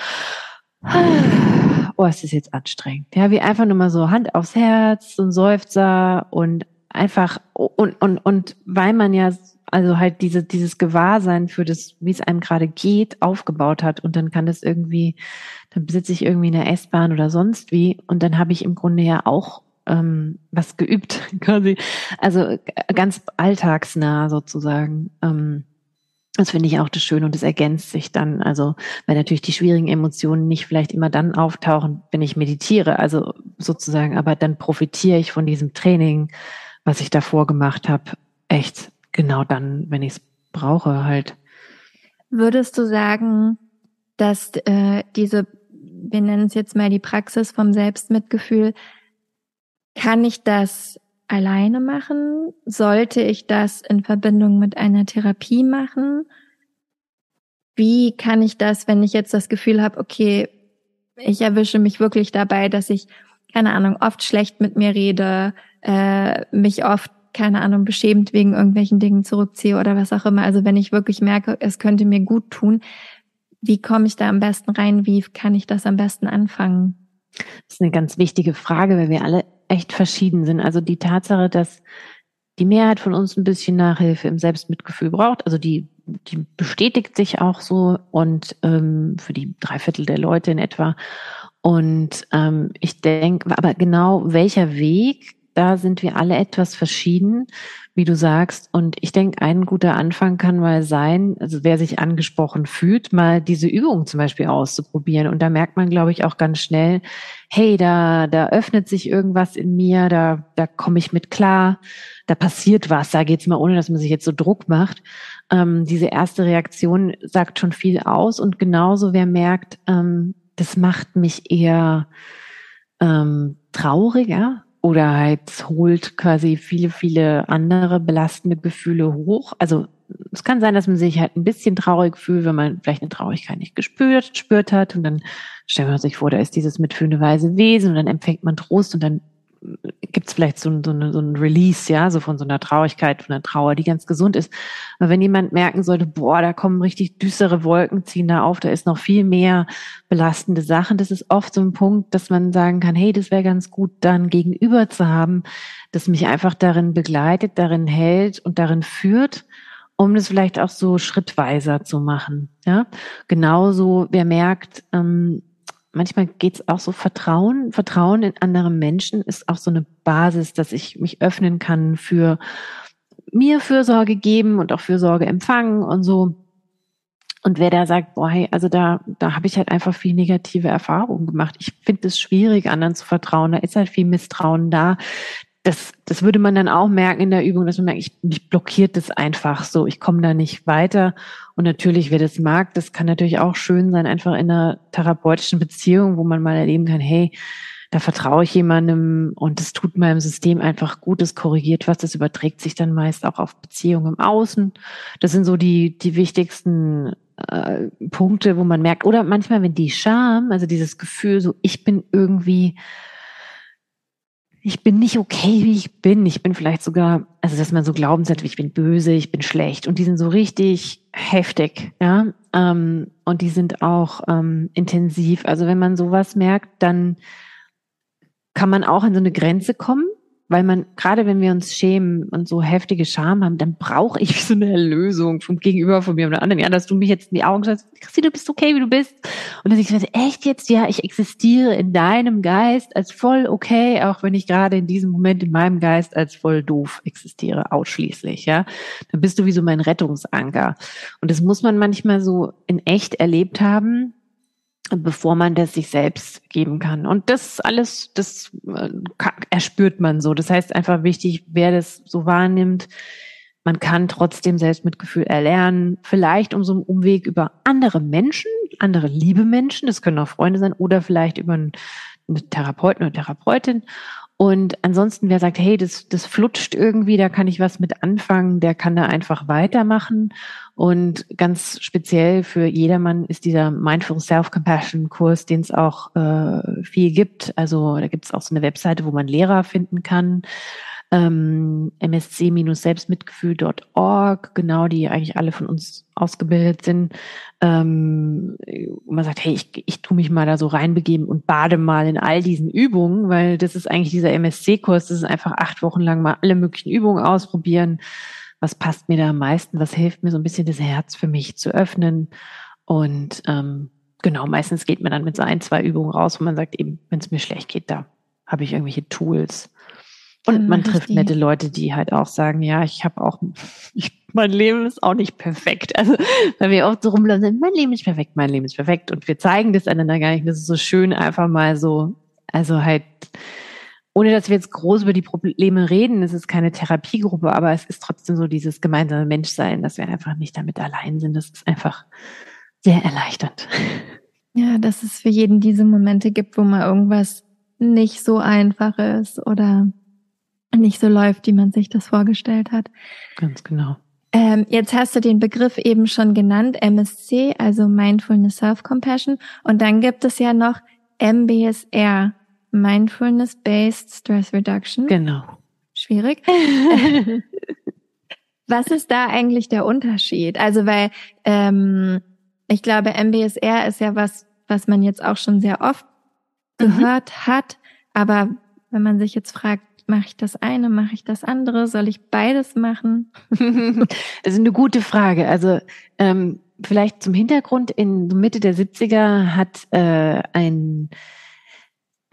oh, es ist jetzt anstrengend. Ja, wie einfach nur mal so Hand aufs Herz, ein Seufzer und einfach und und und weil man ja also halt diese, dieses Gewahrsein für das, wie es einem gerade geht, aufgebaut hat. Und dann kann das irgendwie, dann besitze ich irgendwie eine S-Bahn oder sonst wie. Und dann habe ich im Grunde ja auch ähm, was geübt, quasi. Also ganz alltagsnah sozusagen. Ähm, das finde ich auch das Schöne und es ergänzt sich dann. Also, weil natürlich die schwierigen Emotionen nicht vielleicht immer dann auftauchen, wenn ich meditiere. Also sozusagen, aber dann profitiere ich von diesem Training, was ich davor gemacht habe, echt genau dann, wenn ich es brauche, halt. Würdest du sagen, dass äh, diese, wir nennen es jetzt mal die Praxis vom Selbstmitgefühl, kann ich das alleine machen? Sollte ich das in Verbindung mit einer Therapie machen? Wie kann ich das, wenn ich jetzt das Gefühl habe, okay, ich erwische mich wirklich dabei, dass ich, keine Ahnung, oft schlecht mit mir rede, äh, mich oft keine Ahnung, beschämt wegen irgendwelchen Dingen zurückziehe oder was auch immer. Also wenn ich wirklich merke, es könnte mir gut tun, wie komme ich da am besten rein? Wie kann ich das am besten anfangen? Das ist eine ganz wichtige Frage, weil wir alle echt verschieden sind. Also die Tatsache, dass die Mehrheit von uns ein bisschen Nachhilfe im Selbstmitgefühl braucht, also die, die bestätigt sich auch so und ähm, für die Dreiviertel der Leute in etwa. Und ähm, ich denke, aber genau welcher Weg da sind wir alle etwas verschieden, wie du sagst. Und ich denke, ein guter Anfang kann mal sein, also wer sich angesprochen fühlt, mal diese Übung zum Beispiel auszuprobieren. Und da merkt man, glaube ich, auch ganz schnell, hey, da, da öffnet sich irgendwas in mir, da, da komme ich mit klar, da passiert was, da geht's mal, ohne dass man sich jetzt so Druck macht. Ähm, diese erste Reaktion sagt schon viel aus. Und genauso, wer merkt, ähm, das macht mich eher ähm, trauriger, oder halt holt quasi viele, viele andere belastende Gefühle hoch. Also es kann sein, dass man sich halt ein bisschen traurig fühlt, wenn man vielleicht eine Traurigkeit nicht gespürt, spürt hat. Und dann stellt man sich vor, da ist dieses mitfühlende weise Wesen und dann empfängt man Trost und dann gibt es vielleicht so, so, eine, so ein Release, ja, so von so einer Traurigkeit, von einer Trauer, die ganz gesund ist. Aber wenn jemand merken sollte, boah, da kommen richtig düstere Wolken, ziehen da auf, da ist noch viel mehr belastende Sachen, das ist oft so ein Punkt, dass man sagen kann, hey, das wäre ganz gut, dann gegenüber zu haben, das mich einfach darin begleitet, darin hält und darin führt, um das vielleicht auch so schrittweiser zu machen. Ja, genauso, wer merkt, ähm, manchmal geht es auch so Vertrauen. Vertrauen in andere Menschen ist auch so eine Basis, dass ich mich öffnen kann für mir Fürsorge geben und auch Fürsorge empfangen und so. Und wer da sagt, boah, hey, also da, da habe ich halt einfach viel negative Erfahrungen gemacht. Ich finde es schwierig, anderen zu vertrauen. Da ist halt viel Misstrauen da das, das würde man dann auch merken in der Übung, dass man merkt, ich, mich blockiert das einfach so, ich komme da nicht weiter. Und natürlich, wer das mag, das kann natürlich auch schön sein, einfach in einer therapeutischen Beziehung, wo man mal erleben kann, hey, da vertraue ich jemandem und es tut meinem System einfach gut, es korrigiert was, das überträgt sich dann meist auch auf Beziehungen im Außen. Das sind so die, die wichtigsten äh, Punkte, wo man merkt, oder manchmal, wenn die Scham, also dieses Gefühl, so ich bin irgendwie ich bin nicht okay, wie ich bin. Ich bin vielleicht sogar, also dass man so Glaubenssätze, ich bin böse, ich bin schlecht. Und die sind so richtig heftig, ja. Ähm, und die sind auch ähm, intensiv. Also wenn man sowas merkt, dann kann man auch an so eine Grenze kommen, weil man, gerade wenn wir uns schämen und so heftige Scham haben, dann brauche ich so eine Erlösung vom Gegenüber von mir oder anderen. Ja, dass du mich jetzt in die Augen sagst, Christi, du bist okay, wie du bist. Und dass ich sage, echt jetzt? Ja, ich existiere in deinem Geist als voll okay, auch wenn ich gerade in diesem Moment in meinem Geist als voll doof existiere, ausschließlich, ja. Dann bist du wie so mein Rettungsanker. Und das muss man manchmal so in echt erlebt haben, bevor man das sich selbst geben kann. Und das alles, das äh, erspürt man so. Das heißt einfach wichtig, wer das so wahrnimmt, man kann trotzdem Selbstmitgefühl erlernen, vielleicht um so einen Umweg über andere Menschen, andere liebe Menschen, das können auch Freunde sein, oder vielleicht über einen, einen Therapeuten oder Therapeutin. Und ansonsten, wer sagt, hey, das, das flutscht irgendwie, da kann ich was mit anfangen, der kann da einfach weitermachen. Und ganz speziell für jedermann ist dieser Mindful Self-Compassion-Kurs, den es auch äh, viel gibt. Also da gibt es auch so eine Webseite, wo man Lehrer finden kann ähm, msc-selbstmitgefühl.org, genau, die eigentlich alle von uns ausgebildet sind. Ähm, man sagt, hey, ich, ich tue mich mal da so reinbegeben und bade mal in all diesen Übungen, weil das ist eigentlich dieser MSC-Kurs, das ist einfach acht Wochen lang mal alle möglichen Übungen ausprobieren. Was passt mir da am meisten? Was hilft mir so ein bisschen das Herz für mich zu öffnen? Und ähm, genau, meistens geht man dann mit so ein, zwei Übungen raus, wo man sagt, eben, wenn es mir schlecht geht, da habe ich irgendwelche Tools. Und man trifft nette Leute, die halt auch sagen, ja, ich habe auch, ich, mein Leben ist auch nicht perfekt. Also, weil wir oft so rumlaufen, mein Leben ist perfekt, mein Leben ist perfekt. Und wir zeigen das einander gar nicht. Das ist so schön, einfach mal so, also halt, ohne dass wir jetzt groß über die Probleme reden, es ist keine Therapiegruppe, aber es ist trotzdem so dieses gemeinsame Menschsein, dass wir einfach nicht damit allein sind. Das ist einfach sehr erleichternd. Ja, dass es für jeden diese Momente gibt, wo mal irgendwas nicht so einfach ist oder nicht so läuft, wie man sich das vorgestellt hat. Ganz genau. Ähm, jetzt hast du den Begriff eben schon genannt, MSC, also Mindfulness Self-Compassion. Und dann gibt es ja noch MBSR, Mindfulness-Based Stress Reduction. Genau. Schwierig. Was ist da eigentlich der Unterschied? Also, weil ähm, ich glaube, MBSR ist ja was, was man jetzt auch schon sehr oft mhm. gehört mhm. hat. Aber wenn man sich jetzt fragt, mache ich das eine, mache ich das andere, soll ich beides machen? das ist eine gute Frage. Also ähm, vielleicht zum Hintergrund, in Mitte der 70er hat äh, ein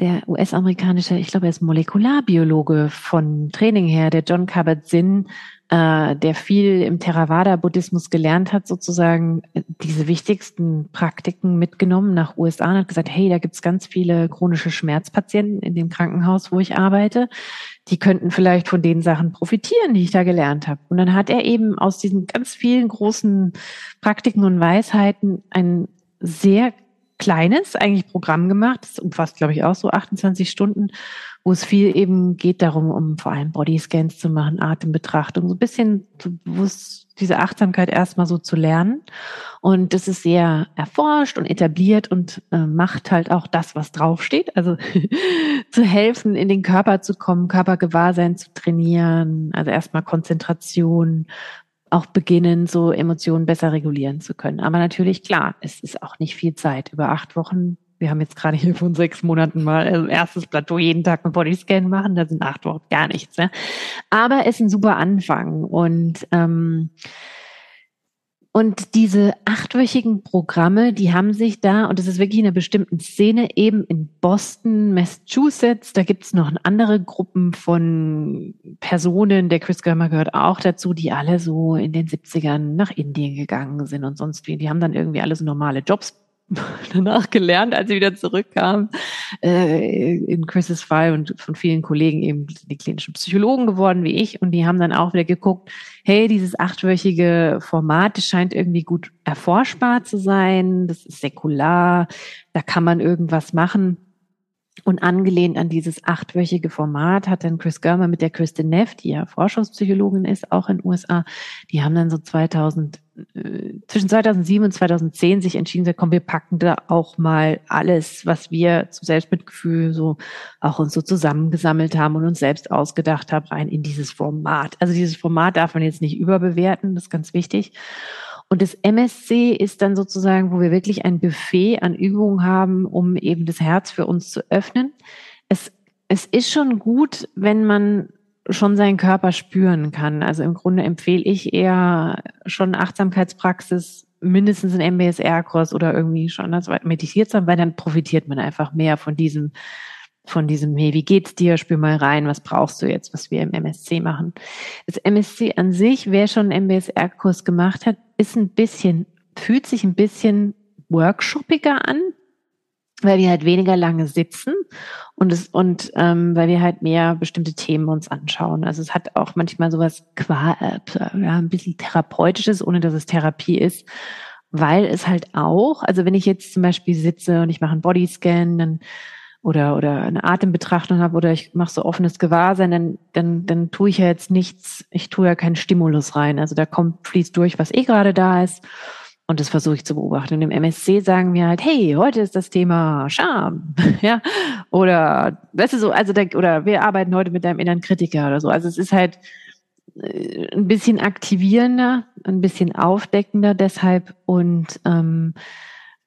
der US-amerikanische, ich glaube, er ist Molekularbiologe von Training her, der John Kabat-Zinn, äh, der viel im Theravada-Buddhismus gelernt hat, sozusagen äh, diese wichtigsten Praktiken mitgenommen nach USA und hat gesagt, hey, da gibt's ganz viele chronische Schmerzpatienten in dem Krankenhaus, wo ich arbeite. Die könnten vielleicht von den Sachen profitieren, die ich da gelernt habe. Und dann hat er eben aus diesen ganz vielen großen Praktiken und Weisheiten ein sehr kleines eigentlich Programm gemacht. Das umfasst, glaube ich, auch so 28 Stunden, wo es viel eben geht darum, um vor allem Bodyscans zu machen, Atembetrachtung, so ein bisschen bewusst diese Achtsamkeit erstmal so zu lernen. Und das ist sehr erforscht und etabliert und äh, macht halt auch das, was draufsteht. Also zu helfen, in den Körper zu kommen, Körpergewahrsein zu trainieren, also erstmal Konzentration, auch beginnen, so Emotionen besser regulieren zu können. Aber natürlich, klar, es ist auch nicht viel Zeit. Über acht Wochen, wir haben jetzt gerade hier von sechs Monaten mal also erstes Plateau jeden Tag einen Bodyscan machen, da sind acht Wochen gar nichts. Ne? Aber es ist ein super Anfang und ähm, und diese achtwöchigen Programme, die haben sich da, und das ist wirklich in einer bestimmten Szene, eben in Boston, Massachusetts, da gibt's noch andere Gruppen von Personen, der Chris Germer gehört auch dazu, die alle so in den 70ern nach Indien gegangen sind und sonst wie. Die haben dann irgendwie alles normale Jobs danach gelernt, als sie wieder zurückkam, äh, in Chris's Fall und von vielen Kollegen eben die klinischen Psychologen geworden wie ich. Und die haben dann auch wieder geguckt, hey, dieses achtwöchige Format, das scheint irgendwie gut erforschbar zu sein, das ist säkular, da kann man irgendwas machen. Und angelehnt an dieses achtwöchige Format hat dann Chris Germer mit der Kristen Neff, die ja Forschungspsychologin ist, auch in den USA, die haben dann so 2000, äh, zwischen 2007 und 2010 sich entschieden, komm, wir packen da auch mal alles, was wir zum Selbstmitgefühl so auch uns so zusammengesammelt haben und uns selbst ausgedacht haben, rein in dieses Format. Also dieses Format darf man jetzt nicht überbewerten, das ist ganz wichtig. Und das MSC ist dann sozusagen, wo wir wirklich ein Buffet an Übungen haben, um eben das Herz für uns zu öffnen. Es es ist schon gut, wenn man schon seinen Körper spüren kann. Also im Grunde empfehle ich eher schon Achtsamkeitspraxis, mindestens ein MBSR-Kurs oder irgendwie schon das meditiert zu haben, weil dann profitiert man einfach mehr von diesem, von diesem, hey, wie geht's dir? Spür mal rein, was brauchst du jetzt, was wir im MSC machen. Das MSC an sich, wer schon einen MBSR-Kurs gemacht hat, ist ein bisschen, fühlt sich ein bisschen workshopiger an, weil wir halt weniger lange sitzen und es und ähm, weil wir halt mehr bestimmte Themen uns anschauen. Also es hat auch manchmal sowas qua äh, ja, ein bisschen therapeutisches, ohne dass es Therapie ist, weil es halt auch, also wenn ich jetzt zum Beispiel sitze und ich mache einen Bodyscan, dann oder oder eine Atembetrachtung habe oder ich mache so offenes Gewahrsein, dann dann dann tue ich ja jetzt nichts, ich tue ja keinen Stimulus rein. Also da kommt fließt durch, was eh gerade da ist und das versuche ich zu beobachten. Und im MSC sagen wir halt, hey, heute ist das Thema Scham, ja, oder, weißt du so, also, der, oder wir arbeiten heute mit deinem inneren Kritiker oder so. Also es ist halt äh, ein bisschen aktivierender, ein bisschen aufdeckender deshalb und ähm,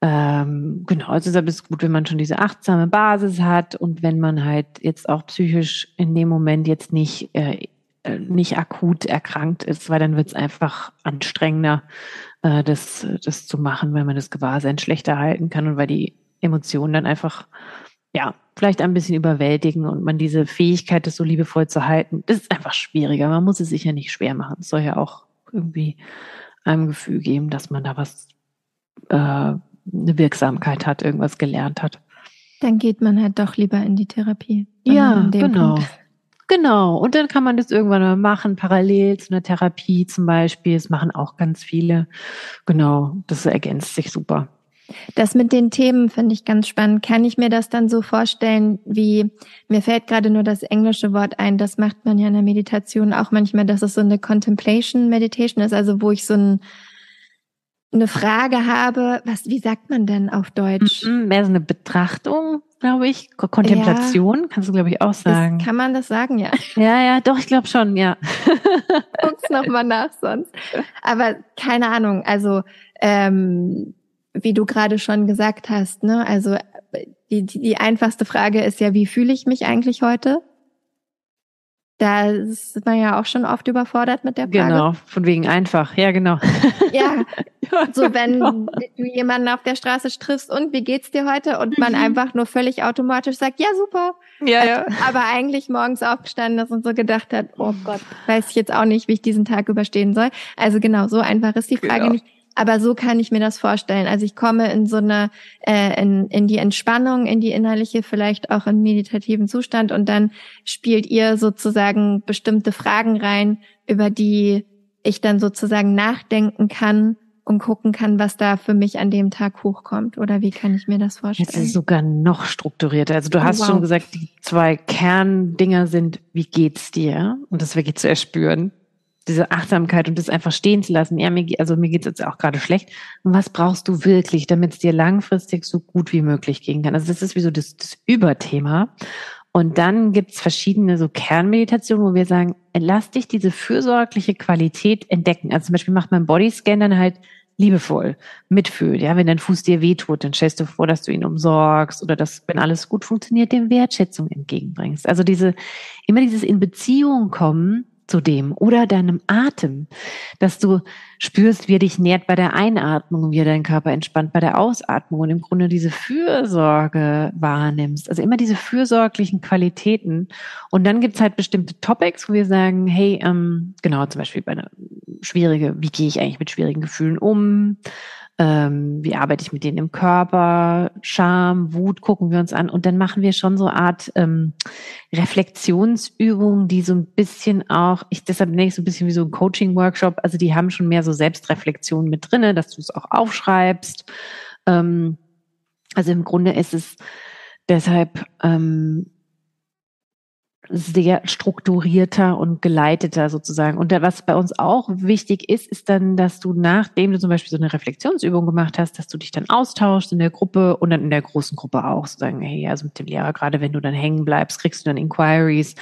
ähm, genau, deshalb ist es gut, wenn man schon diese achtsame Basis hat und wenn man halt jetzt auch psychisch in dem Moment jetzt nicht äh, äh nicht akut erkrankt ist, weil dann wird es einfach anstrengender, äh, das, das zu machen, weil man das Gewahrsein schlechter halten kann und weil die Emotionen dann einfach, ja, vielleicht ein bisschen überwältigen und man diese Fähigkeit, das so liebevoll zu halten, das ist einfach schwieriger. Man muss es sich ja nicht schwer machen. Es soll ja auch irgendwie einem Gefühl geben, dass man da was, äh, eine Wirksamkeit hat, irgendwas gelernt hat. Dann geht man halt doch lieber in die Therapie. Ja, genau. Punkt. Genau. Und dann kann man das irgendwann mal machen, parallel zu einer Therapie zum Beispiel. Das machen auch ganz viele. Genau. Das ergänzt sich super. Das mit den Themen finde ich ganz spannend. Kann ich mir das dann so vorstellen, wie mir fällt gerade nur das englische Wort ein, das macht man ja in der Meditation auch manchmal, dass es so eine Contemplation Meditation ist, also wo ich so ein, eine Frage habe, was, wie sagt man denn auf Deutsch? Mehr so eine Betrachtung glaube ich. Kontemplation, ja. kannst du, glaube ich, auch sagen. Ist, kann man das sagen, ja? Ja, ja, doch, ich glaube schon, ja. Guck's nochmal nach sonst. Aber keine Ahnung, also ähm, wie du gerade schon gesagt hast, ne? Also die, die, die einfachste Frage ist ja, wie fühle ich mich eigentlich heute? Da ist man ja auch schon oft überfordert mit der Frage. Genau, von wegen einfach. Ja, genau. Ja, so wenn genau. du jemanden auf der Straße triffst und wie geht's dir heute und man mhm. einfach nur völlig automatisch sagt, ja, super. Ja, ja. Aber eigentlich morgens aufgestanden ist und so gedacht hat, oh Gott, weiß ich jetzt auch nicht, wie ich diesen Tag überstehen soll. Also genau, so einfach ist die Frage genau. nicht. Aber so kann ich mir das vorstellen. Also ich komme in so eine, äh, in, in die Entspannung, in die innerliche, vielleicht auch in meditativen Zustand und dann spielt ihr sozusagen bestimmte Fragen rein, über die ich dann sozusagen nachdenken kann und gucken kann, was da für mich an dem Tag hochkommt. Oder wie kann ich mir das vorstellen? Jetzt ist sogar noch strukturierter. Also du oh, hast wow. schon gesagt, die zwei Kerndinger sind, wie geht's dir? Und das wirklich zu erspüren diese Achtsamkeit und das einfach stehen zu lassen. Ja, mir, also mir geht's jetzt auch gerade schlecht. Und was brauchst du wirklich, damit es dir langfristig so gut wie möglich gehen kann? Also das ist wie so das, das Überthema. Und dann gibt's verschiedene so Kernmeditationen, wo wir sagen, lass dich diese fürsorgliche Qualität entdecken. Also zum Beispiel macht man Bodyscan dann halt liebevoll, mitfühlt. Ja, wenn dein Fuß dir wehtut, dann stellst du vor, dass du ihn umsorgst oder dass, wenn alles gut funktioniert, dem Wertschätzung entgegenbringst. Also diese, immer dieses in Beziehung kommen zu dem oder deinem Atem, dass du spürst, wie er dich nährt bei der Einatmung, wie er deinen Körper entspannt bei der Ausatmung und im Grunde diese Fürsorge wahrnimmst. Also immer diese fürsorglichen Qualitäten. Und dann gibt's halt bestimmte Topics, wo wir sagen, hey, ähm, genau, zum Beispiel bei einer schwierige, wie gehe ich eigentlich mit schwierigen Gefühlen um? Ähm, wie arbeite ich mit denen im Körper, Scham, Wut gucken wir uns an. Und dann machen wir schon so eine Art ähm, Reflexionsübungen, die so ein bisschen auch, ich deshalb nenne ich so ein bisschen wie so ein Coaching-Workshop, also die haben schon mehr so Selbstreflexion mit drinne, dass du es auch aufschreibst. Ähm, also im Grunde ist es deshalb ähm, sehr strukturierter und geleiteter sozusagen. Und was bei uns auch wichtig ist, ist dann, dass du nachdem du zum Beispiel so eine Reflexionsübung gemacht hast, dass du dich dann austauschst in der Gruppe und dann in der großen Gruppe auch sozusagen, hey, also mit dem Lehrer, gerade wenn du dann hängen bleibst, kriegst du dann Inquiries,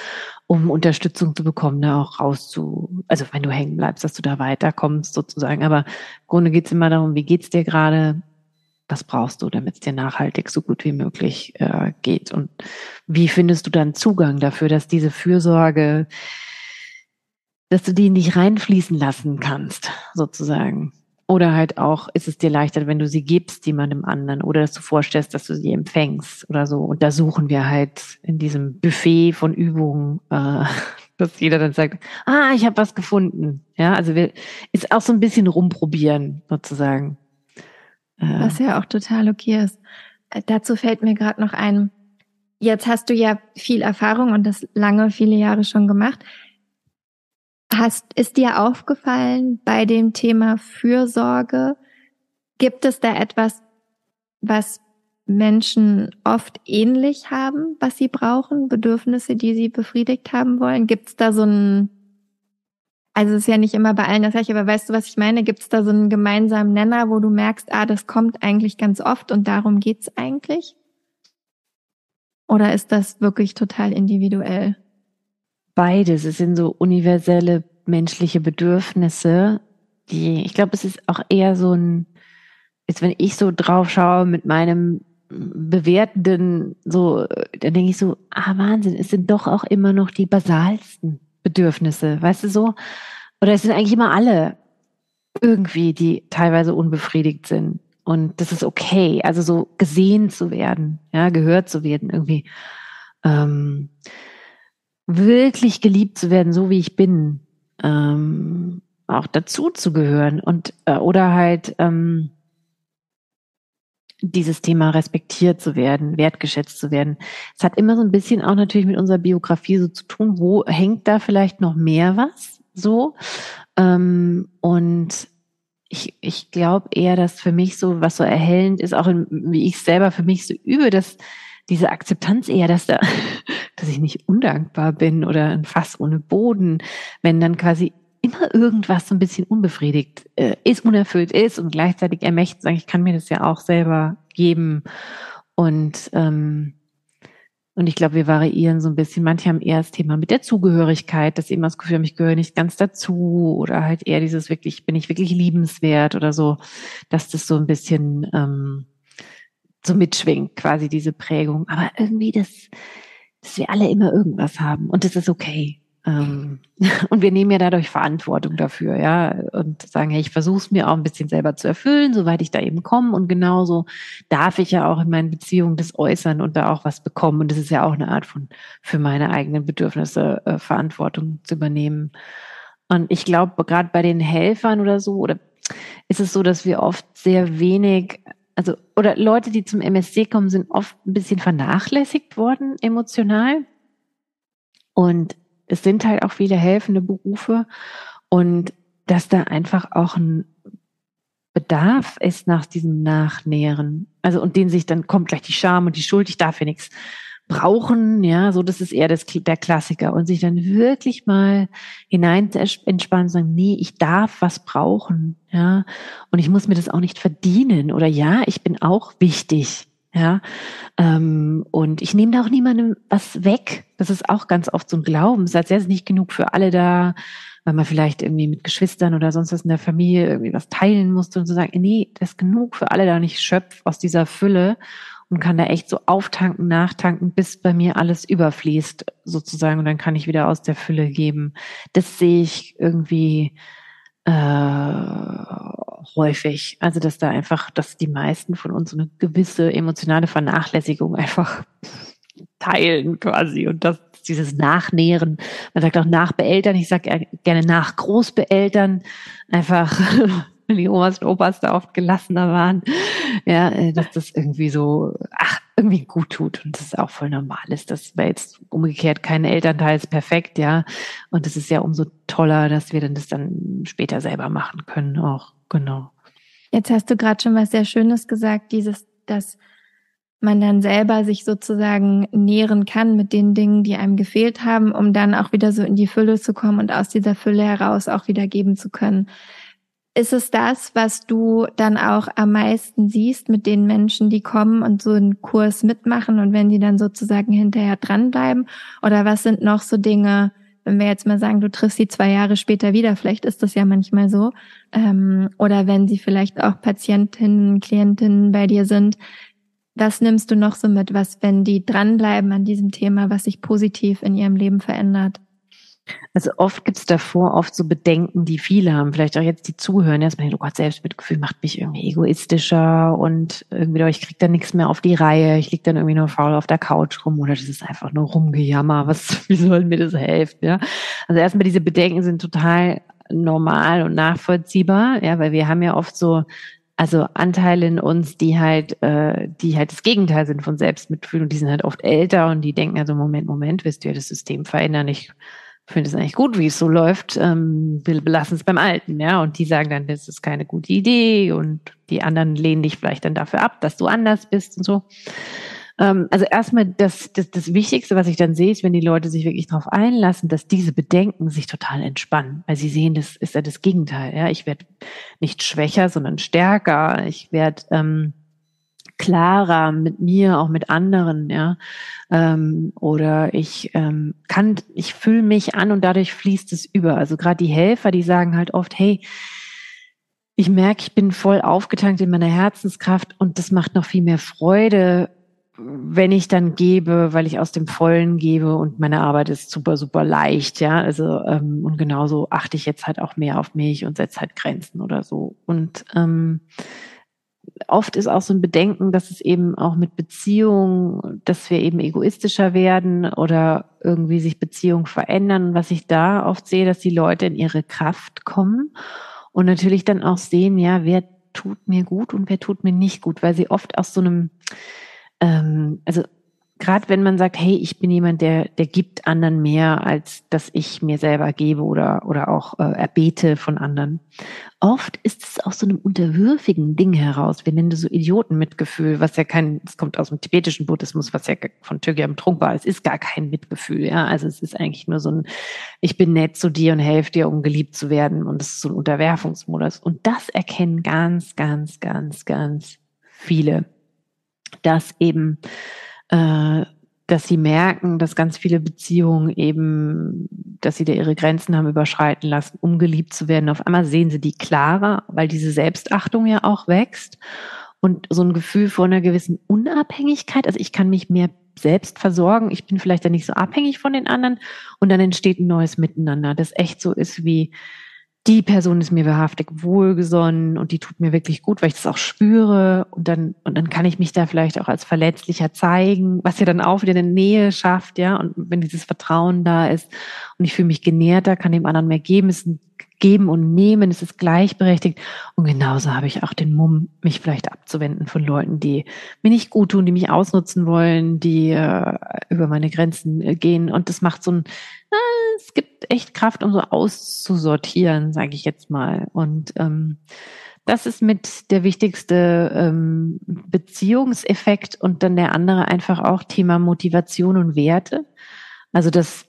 um Unterstützung zu bekommen, da auch raus zu, also wenn du hängen bleibst, dass du da weiterkommst sozusagen. Aber im Grunde geht's immer darum, wie geht's dir gerade? Was brauchst du, damit es dir nachhaltig so gut wie möglich äh, geht? Und wie findest du dann Zugang dafür, dass diese Fürsorge, dass du die nicht reinfließen lassen kannst, sozusagen? Oder halt auch, ist es dir leichter, wenn du sie gibst jemandem anderen oder dass du vorstellst, dass du sie empfängst oder so. Und da suchen wir halt in diesem Buffet von Übungen, äh, dass jeder dann sagt, ah, ich habe was gefunden. Ja, also wir, ist auch so ein bisschen rumprobieren sozusagen. Äh, was ja auch total okay ist. Äh, dazu fällt mir gerade noch ein, jetzt hast du ja viel Erfahrung und das lange, viele Jahre schon gemacht. Hast, ist dir aufgefallen bei dem Thema Fürsorge, gibt es da etwas, was Menschen oft ähnlich haben, was sie brauchen, Bedürfnisse, die sie befriedigt haben wollen? Gibt es da so ein, also es ist ja nicht immer bei allen das gleiche, aber weißt du, was ich meine? Gibt es da so einen gemeinsamen Nenner, wo du merkst, ah, das kommt eigentlich ganz oft und darum geht's eigentlich? Oder ist das wirklich total individuell? beides. Es sind so universelle menschliche Bedürfnisse, die, ich glaube, es ist auch eher so ein, jetzt wenn ich so drauf schaue mit meinem bewertenden, so, dann denke ich so, ah Wahnsinn, es sind doch auch immer noch die basalsten Bedürfnisse, weißt du so? Oder es sind eigentlich immer alle irgendwie, die teilweise unbefriedigt sind. Und das ist okay, also so gesehen zu werden, ja, gehört zu werden, irgendwie. Ähm, wirklich geliebt zu werden, so wie ich bin, ähm, auch dazu zu gehören und äh, oder halt ähm, dieses Thema respektiert zu werden, wertgeschätzt zu werden. Es hat immer so ein bisschen auch natürlich mit unserer Biografie so zu tun. Wo hängt da vielleicht noch mehr was so? Ähm, und ich, ich glaube eher, dass für mich so, was so erhellend ist, auch in, wie ich selber für mich so übe, dass diese Akzeptanz eher, dass da, dass ich nicht undankbar bin oder ein Fass ohne Boden, wenn dann quasi immer irgendwas so ein bisschen unbefriedigt äh, ist, unerfüllt ist und gleichzeitig ermächtigt sagen, ich kann mir das ja auch selber geben. Und ähm, und ich glaube, wir variieren so ein bisschen. Manche haben eher das Thema mit der Zugehörigkeit, dass immer das Gefühl haben, ich gehöre nicht ganz dazu oder halt eher dieses wirklich, bin ich wirklich liebenswert oder so, dass das so ein bisschen ähm, so mitschwingt, quasi diese Prägung. Aber irgendwie, das, dass wir alle immer irgendwas haben und das ist okay. Ähm, und wir nehmen ja dadurch Verantwortung dafür, ja, und sagen, hey, ich versuche es mir auch ein bisschen selber zu erfüllen, soweit ich da eben komme. Und genauso darf ich ja auch in meinen Beziehungen das äußern und da auch was bekommen. Und das ist ja auch eine Art von für meine eigenen Bedürfnisse äh, Verantwortung zu übernehmen. Und ich glaube, gerade bei den Helfern oder so, oder ist es so, dass wir oft sehr wenig also, oder Leute, die zum MSC kommen, sind oft ein bisschen vernachlässigt worden emotional. Und es sind halt auch viele helfende Berufe. Und dass da einfach auch ein Bedarf ist nach diesem Nachnähren. Also, und den sich dann kommt gleich die Scham und die Schuld, ich darf ja nichts brauchen, ja, so das ist eher das, der Klassiker. Und sich dann wirklich mal hinein entspannen sagen, nee, ich darf was brauchen, ja, und ich muss mir das auch nicht verdienen. Oder ja, ich bin auch wichtig, ja, ähm, und ich nehme da auch niemandem was weg. Das ist auch ganz oft so ein Glauben, es ist nicht genug für alle da, weil man vielleicht irgendwie mit Geschwistern oder sonst was in der Familie irgendwie was teilen musste und so sagen, nee, das ist genug für alle da und ich schöpfe aus dieser Fülle und kann da echt so auftanken, nachtanken, bis bei mir alles überfließt sozusagen und dann kann ich wieder aus der Fülle geben. Das sehe ich irgendwie äh, häufig. Also dass da einfach, dass die meisten von uns eine gewisse emotionale Vernachlässigung einfach teilen quasi und das dieses Nachnähren. Man sagt auch Nachbeeltern, ich sage gerne nach Großbeeltern, einfach die Omas und Opas da oft gelassener waren, ja, äh, dass das irgendwie so, ach, irgendwie gut tut und das auch voll normal ist. Das wäre jetzt umgekehrt kein Elternteil ist perfekt, ja. Und es ist ja umso toller, dass wir dann das dann später selber machen können, auch, genau. Jetzt hast du gerade schon was sehr Schönes gesagt, dieses, dass man dann selber sich sozusagen nähren kann mit den Dingen, die einem gefehlt haben, um dann auch wieder so in die Fülle zu kommen und aus dieser Fülle heraus auch wieder geben zu können. Ist es das, was du dann auch am meisten siehst mit den Menschen, die kommen und so einen Kurs mitmachen und wenn die dann sozusagen hinterher dranbleiben? Oder was sind noch so Dinge, wenn wir jetzt mal sagen, du triffst sie zwei Jahre später wieder, vielleicht ist das ja manchmal so, ähm, oder wenn sie vielleicht auch Patientinnen, Klientinnen bei dir sind, was nimmst du noch so mit, was, wenn die dranbleiben an diesem Thema, was sich positiv in ihrem Leben verändert? Also oft gibt es davor oft so Bedenken, die viele haben, vielleicht auch jetzt die zuhören, erstmal, oh Gott, Selbstmitgefühl macht mich irgendwie egoistischer und irgendwie, ich krieg da nichts mehr auf die Reihe, ich lieg dann irgendwie nur faul auf der Couch rum oder das ist einfach nur rumgejammer, was, wie soll mir das helfen, ja? Also erstmal diese Bedenken sind total normal und nachvollziehbar, ja, weil wir haben ja oft so also Anteile in uns, die halt, äh, die halt das Gegenteil sind von Selbstmitgefühl und die sind halt oft älter und die denken also Moment, Moment, willst du ja das System verändern? Ich finde es eigentlich gut, wie es so läuft. Ähm, wir belassen es beim Alten, ja. Und die sagen dann, das ist keine gute Idee und die anderen lehnen dich vielleicht dann dafür ab, dass du anders bist und so. Ähm, also erstmal das, das, das Wichtigste, was ich dann sehe, ist, wenn die Leute sich wirklich darauf einlassen, dass diese Bedenken sich total entspannen. Weil sie sehen, das ist ja das Gegenteil. Ja, ich werde nicht schwächer, sondern stärker. Ich werde ähm, klarer mit mir, auch mit anderen, ja. Ähm, oder ich ähm, kann, ich fühle mich an und dadurch fließt es über. Also gerade die Helfer, die sagen halt oft, hey, ich merke, ich bin voll aufgetankt in meiner Herzenskraft und das macht noch viel mehr Freude, wenn ich dann gebe, weil ich aus dem Vollen gebe und meine Arbeit ist super, super leicht, ja. Also ähm, und genauso achte ich jetzt halt auch mehr auf mich und setze halt Grenzen oder so. Und ähm, oft ist auch so ein Bedenken, dass es eben auch mit Beziehungen, dass wir eben egoistischer werden oder irgendwie sich Beziehungen verändern. Und was ich da oft sehe, dass die Leute in ihre Kraft kommen und natürlich dann auch sehen, ja, wer tut mir gut und wer tut mir nicht gut, weil sie oft aus so einem, ähm, also gerade wenn man sagt, hey, ich bin jemand, der, der gibt anderen mehr, als dass ich mir selber gebe oder, oder auch äh, erbete von anderen. Oft ist es aus so einem unterwürfigen Ding heraus. Wir nennen das so Idiotenmitgefühl, was ja kein, es kommt aus dem tibetischen Buddhismus, was ja von Tögyam Trunk war. Es ist gar kein Mitgefühl, ja. Also es ist eigentlich nur so ein, ich bin nett zu dir und helfe dir, um geliebt zu werden. Und es ist so ein Unterwerfungsmodus. Und das erkennen ganz, ganz, ganz, ganz viele. Dass eben äh, dass sie merken, dass ganz viele Beziehungen eben, dass sie da ihre Grenzen haben überschreiten lassen, um geliebt zu werden. Auf einmal sehen sie die klarer, weil diese Selbstachtung ja auch wächst und so ein Gefühl von einer gewissen Unabhängigkeit. Also ich kann mich mehr selbst versorgen. Ich bin vielleicht dann nicht so abhängig von den anderen und dann entsteht ein neues Miteinander, das echt so ist wie, die Person ist mir wahrhaftig wohlgesonnen und die tut mir wirklich gut, weil ich das auch spüre. Und dann und dann kann ich mich da vielleicht auch als verletzlicher zeigen, was ja dann auch wieder eine Nähe schafft, ja. Und wenn dieses Vertrauen da ist und ich fühle mich genährter, kann dem anderen mehr geben, es ist Geben und Nehmen, es ist gleichberechtigt. Und genauso habe ich auch den Mumm, mich vielleicht abzuwenden von Leuten, die mir nicht gut tun, die mich ausnutzen wollen, die äh, über meine Grenzen äh, gehen. Und das macht so ein es gibt echt Kraft, um so auszusortieren, sage ich jetzt mal. Und ähm, das ist mit der wichtigste ähm, Beziehungseffekt und dann der andere einfach auch Thema Motivation und Werte. Also das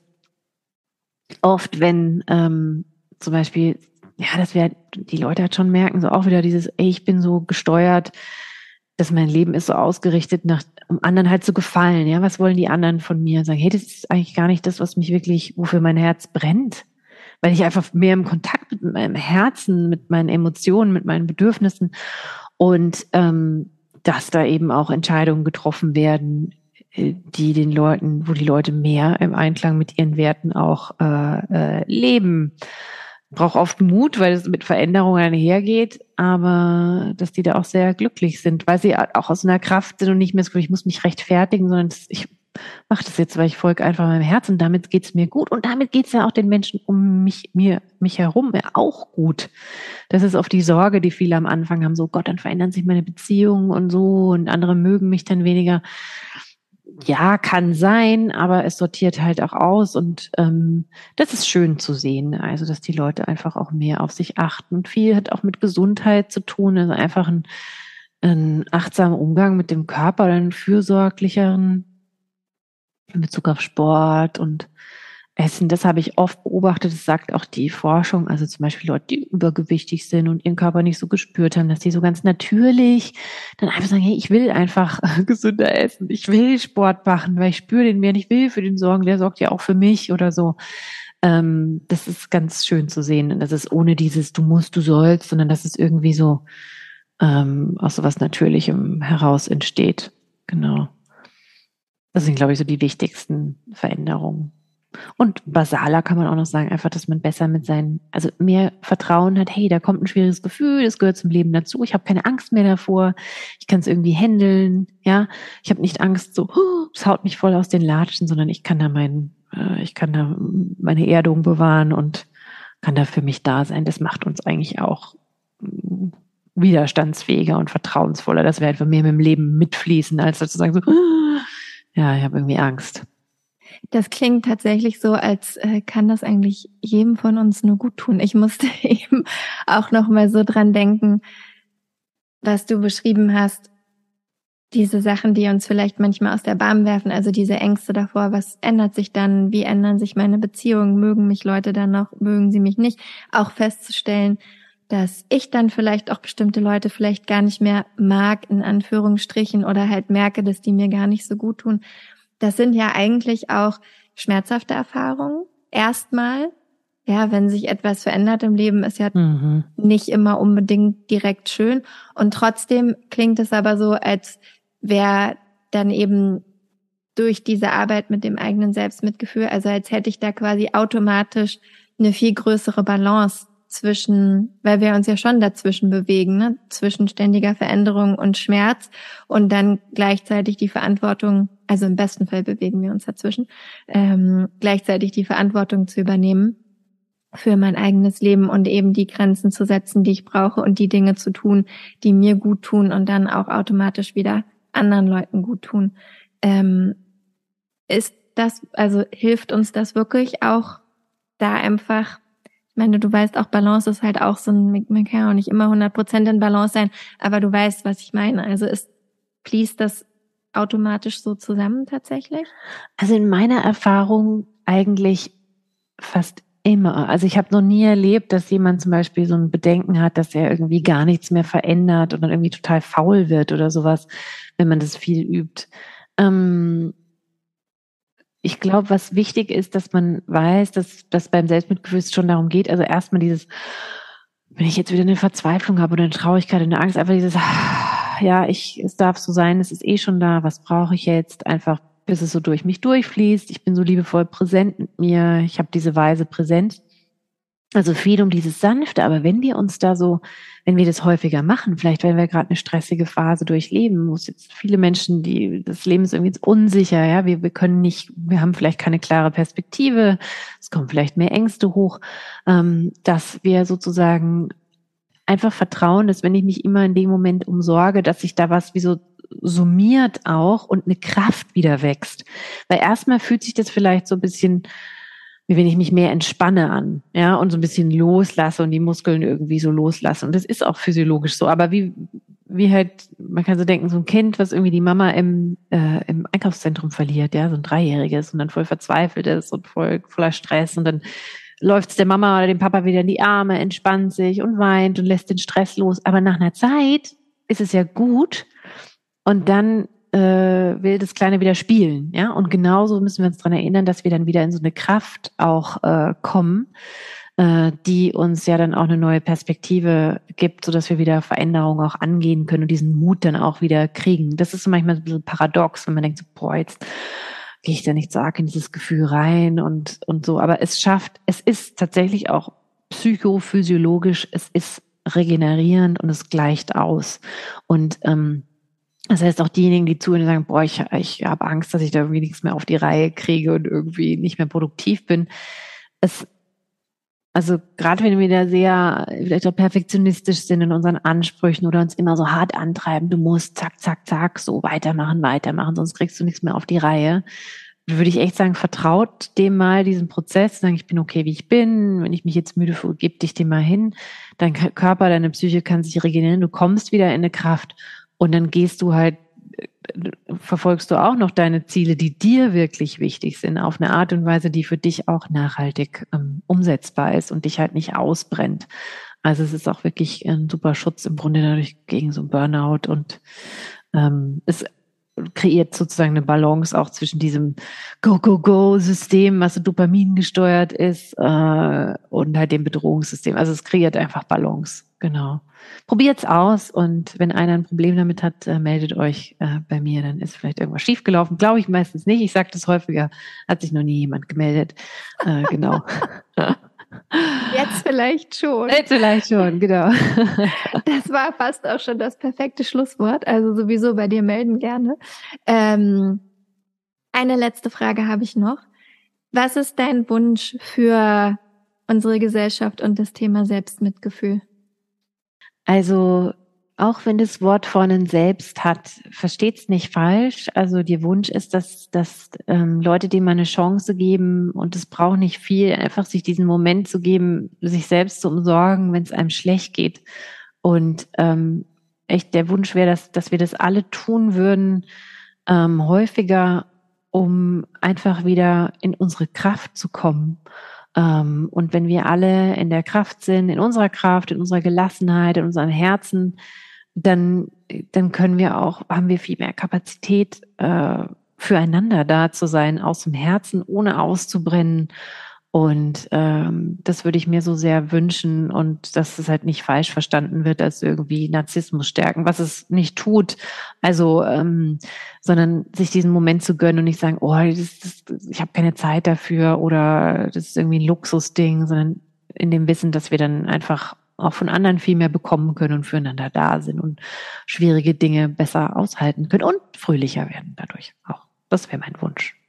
oft, wenn ähm, zum Beispiel, ja, das wäre, die Leute halt schon merken, so auch wieder dieses, ey, ich bin so gesteuert, dass mein Leben ist so ausgerichtet, nach, um anderen halt zu gefallen. Ja, was wollen die anderen von mir? Sagen, hey, das ist eigentlich gar nicht das, was mich wirklich, wofür mein Herz brennt. Weil ich einfach mehr im Kontakt mit meinem Herzen, mit meinen Emotionen, mit meinen Bedürfnissen und ähm, dass da eben auch Entscheidungen getroffen werden, äh, die den Leuten, wo die Leute mehr im Einklang mit ihren Werten auch äh, äh, leben braucht oft Mut, weil es mit Veränderungen einhergeht, aber dass die da auch sehr glücklich sind, weil sie auch aus einer Kraft sind und nicht mehr so, ich muss mich rechtfertigen, sondern ich mache das jetzt, weil ich folge einfach meinem Herzen, damit geht's mir gut und damit geht's ja auch den Menschen um mich, mir, mich herum ja auch gut. Das ist oft die Sorge, die viele am Anfang haben, so Gott, dann verändern sich meine Beziehungen und so und andere mögen mich dann weniger ja, kann sein, aber es sortiert halt auch aus und ähm, das ist schön zu sehen. Also, dass die Leute einfach auch mehr auf sich achten. Und viel hat auch mit Gesundheit zu tun, also einfach ein, ein achtsamer Umgang mit dem Körper, einen fürsorglicheren in Bezug auf Sport und Essen, das habe ich oft beobachtet, das sagt auch die Forschung, also zum Beispiel Leute, die übergewichtig sind und ihren Körper nicht so gespürt haben, dass die so ganz natürlich dann einfach sagen, hey, ich will einfach gesünder essen, ich will Sport machen, weil ich spüre den mehr, ich will für den sorgen, der sorgt ja auch für mich oder so. Ähm, das ist ganz schön zu sehen. Und das ist ohne dieses Du musst, du sollst, sondern dass es irgendwie so ähm, aus so was Natürlichem heraus entsteht. Genau. Das sind, glaube ich, so die wichtigsten Veränderungen. Und basaler kann man auch noch sagen, einfach, dass man besser mit seinen, also mehr Vertrauen hat, hey, da kommt ein schwieriges Gefühl, das gehört zum Leben dazu, ich habe keine Angst mehr davor, ich kann es irgendwie handeln, ja, ich habe nicht Angst, so, es haut mich voll aus den Latschen, sondern ich kann da mein, äh, ich kann da meine Erdung bewahren und kann da für mich da sein. Das macht uns eigentlich auch mm, widerstandsfähiger und vertrauensvoller, dass wir einfach mehr mit dem Leben mitfließen, als sozusagen so, ja, ich habe irgendwie Angst. Das klingt tatsächlich so, als äh, kann das eigentlich jedem von uns nur gut tun. Ich musste eben auch noch mal so dran denken, was du beschrieben hast, diese Sachen, die uns vielleicht manchmal aus der Bahn werfen, also diese Ängste davor, was ändert sich dann, wie ändern sich meine Beziehungen, mögen mich Leute dann noch, mögen sie mich nicht, auch festzustellen, dass ich dann vielleicht auch bestimmte Leute vielleicht gar nicht mehr mag, in Anführungsstrichen, oder halt merke, dass die mir gar nicht so gut tun. Das sind ja eigentlich auch schmerzhafte Erfahrungen. Erstmal, ja, wenn sich etwas verändert im Leben, ist ja mhm. nicht immer unbedingt direkt schön. Und trotzdem klingt es aber so, als wäre dann eben durch diese Arbeit mit dem eigenen Selbstmitgefühl, also als hätte ich da quasi automatisch eine viel größere Balance zwischen, weil wir uns ja schon dazwischen bewegen, ne? zwischen ständiger Veränderung und Schmerz und dann gleichzeitig die Verantwortung, also im besten Fall bewegen wir uns dazwischen, ähm, gleichzeitig die Verantwortung zu übernehmen für mein eigenes Leben und eben die Grenzen zu setzen, die ich brauche und die Dinge zu tun, die mir gut tun und dann auch automatisch wieder anderen Leuten gut tun. Ähm, ist das, also hilft uns das wirklich auch da einfach ich meine, du weißt auch, Balance ist halt auch so ein, man kann ja auch nicht immer 100% in Balance sein, aber du weißt, was ich meine. Also ist, fließt das automatisch so zusammen tatsächlich? Also in meiner Erfahrung eigentlich fast immer. Also ich habe noch nie erlebt, dass jemand zum Beispiel so ein Bedenken hat, dass er irgendwie gar nichts mehr verändert und dann irgendwie total faul wird oder sowas, wenn man das viel übt. Ähm, ich glaube, was wichtig ist, dass man weiß, dass das beim Selbstmitgefühl schon darum geht, also erstmal dieses, wenn ich jetzt wieder eine Verzweiflung habe oder eine Traurigkeit, eine Angst, einfach dieses, ja, ich, es darf so sein, es ist eh schon da, was brauche ich jetzt? Einfach, bis es so durch mich durchfließt. Ich bin so liebevoll präsent mit mir, ich habe diese Weise präsent. Also viel um dieses Sanfte, aber wenn wir uns da so, wenn wir das häufiger machen, vielleicht wenn wir gerade eine stressige Phase durchleben, wo es jetzt viele Menschen, die das Leben ist irgendwie unsicher, ja, wir, wir können nicht, wir haben vielleicht keine klare Perspektive, es kommen vielleicht mehr Ängste hoch, ähm, dass wir sozusagen einfach vertrauen, dass wenn ich mich immer in dem Moment umsorge, dass sich da was wie so summiert auch und eine Kraft wieder wächst. Weil erstmal fühlt sich das vielleicht so ein bisschen wie wenn ich mich mehr entspanne an, ja, und so ein bisschen loslasse und die Muskeln irgendwie so loslasse. Und das ist auch physiologisch so. Aber wie, wie halt, man kann so denken, so ein Kind, was irgendwie die Mama im, äh, im Einkaufszentrum verliert, ja, so ein Dreijähriges und dann voll verzweifelt ist und voll voller Stress und dann läuft es der Mama oder dem Papa wieder in die Arme, entspannt sich und weint und lässt den Stress los. Aber nach einer Zeit ist es ja gut. Und dann äh, will das Kleine wieder spielen. Ja, und genauso müssen wir uns daran erinnern, dass wir dann wieder in so eine Kraft auch äh, kommen, äh, die uns ja dann auch eine neue Perspektive gibt, so dass wir wieder Veränderungen auch angehen können und diesen Mut dann auch wieder kriegen. Das ist manchmal ein bisschen paradox, wenn man denkt, so, boah, jetzt gehe ich da nicht arg in dieses Gefühl rein und, und so. Aber es schafft, es ist tatsächlich auch psychophysiologisch, es ist regenerierend und es gleicht aus. Und ähm, das heißt, auch diejenigen, die zuhören, sagen, boah, ich, ich habe Angst, dass ich da irgendwie nichts mehr auf die Reihe kriege und irgendwie nicht mehr produktiv bin. Es, also gerade wenn wir da sehr vielleicht auch perfektionistisch sind in unseren Ansprüchen oder uns immer so hart antreiben, du musst zack, zack, zack, so weitermachen, weitermachen, sonst kriegst du nichts mehr auf die Reihe, würde ich echt sagen, vertraut dem mal diesen Prozess, sagen, ich bin okay, wie ich bin, wenn ich mich jetzt müde fühle, gib dich dem mal hin, dein Körper, deine Psyche kann sich regenerieren, du kommst wieder in eine Kraft und dann gehst du halt, verfolgst du auch noch deine Ziele, die dir wirklich wichtig sind, auf eine Art und Weise, die für dich auch nachhaltig ähm, umsetzbar ist und dich halt nicht ausbrennt. Also es ist auch wirklich ein super Schutz im Grunde dadurch gegen so ein Burnout und ähm, es kreiert sozusagen eine Balance auch zwischen diesem Go-Go-Go-System, was so Dopamin gesteuert ist, äh, und halt dem Bedrohungssystem. Also es kreiert einfach Balance, genau. Probiert's aus und wenn einer ein Problem damit hat, äh, meldet euch äh, bei mir, dann ist vielleicht irgendwas schiefgelaufen. Glaube ich meistens nicht. Ich sage das häufiger, hat sich noch nie jemand gemeldet. Äh, genau. Jetzt vielleicht schon. Jetzt vielleicht schon, genau. Das war fast auch schon das perfekte Schlusswort. Also sowieso bei dir melden gerne. Ähm, eine letzte Frage habe ich noch. Was ist dein Wunsch für unsere Gesellschaft und das Thema Selbstmitgefühl? Also auch wenn das Wort vorne selbst hat, versteht's nicht falsch. Also der Wunsch ist, dass, dass ähm, Leute dem mal eine Chance geben und es braucht nicht viel, einfach sich diesen Moment zu geben, sich selbst zu umsorgen, wenn es einem schlecht geht. Und ähm, echt der Wunsch wäre, dass, dass wir das alle tun würden, ähm, häufiger, um einfach wieder in unsere Kraft zu kommen und wenn wir alle in der Kraft sind, in unserer Kraft, in unserer Gelassenheit, in unserem Herzen, dann, dann können wir auch, haben wir viel mehr Kapazität, äh, füreinander da zu sein, aus dem Herzen, ohne auszubrennen und ähm, das würde ich mir so sehr wünschen und dass es halt nicht falsch verstanden wird als irgendwie Narzissmus stärken, was es nicht tut. Also, ähm, sondern sich diesen Moment zu gönnen und nicht sagen, oh, das, das, ich habe keine Zeit dafür oder das ist irgendwie ein Luxusding, sondern in dem Wissen, dass wir dann einfach auch von anderen viel mehr bekommen können und füreinander da sind und schwierige Dinge besser aushalten können und fröhlicher werden dadurch auch. Das wäre mein Wunsch.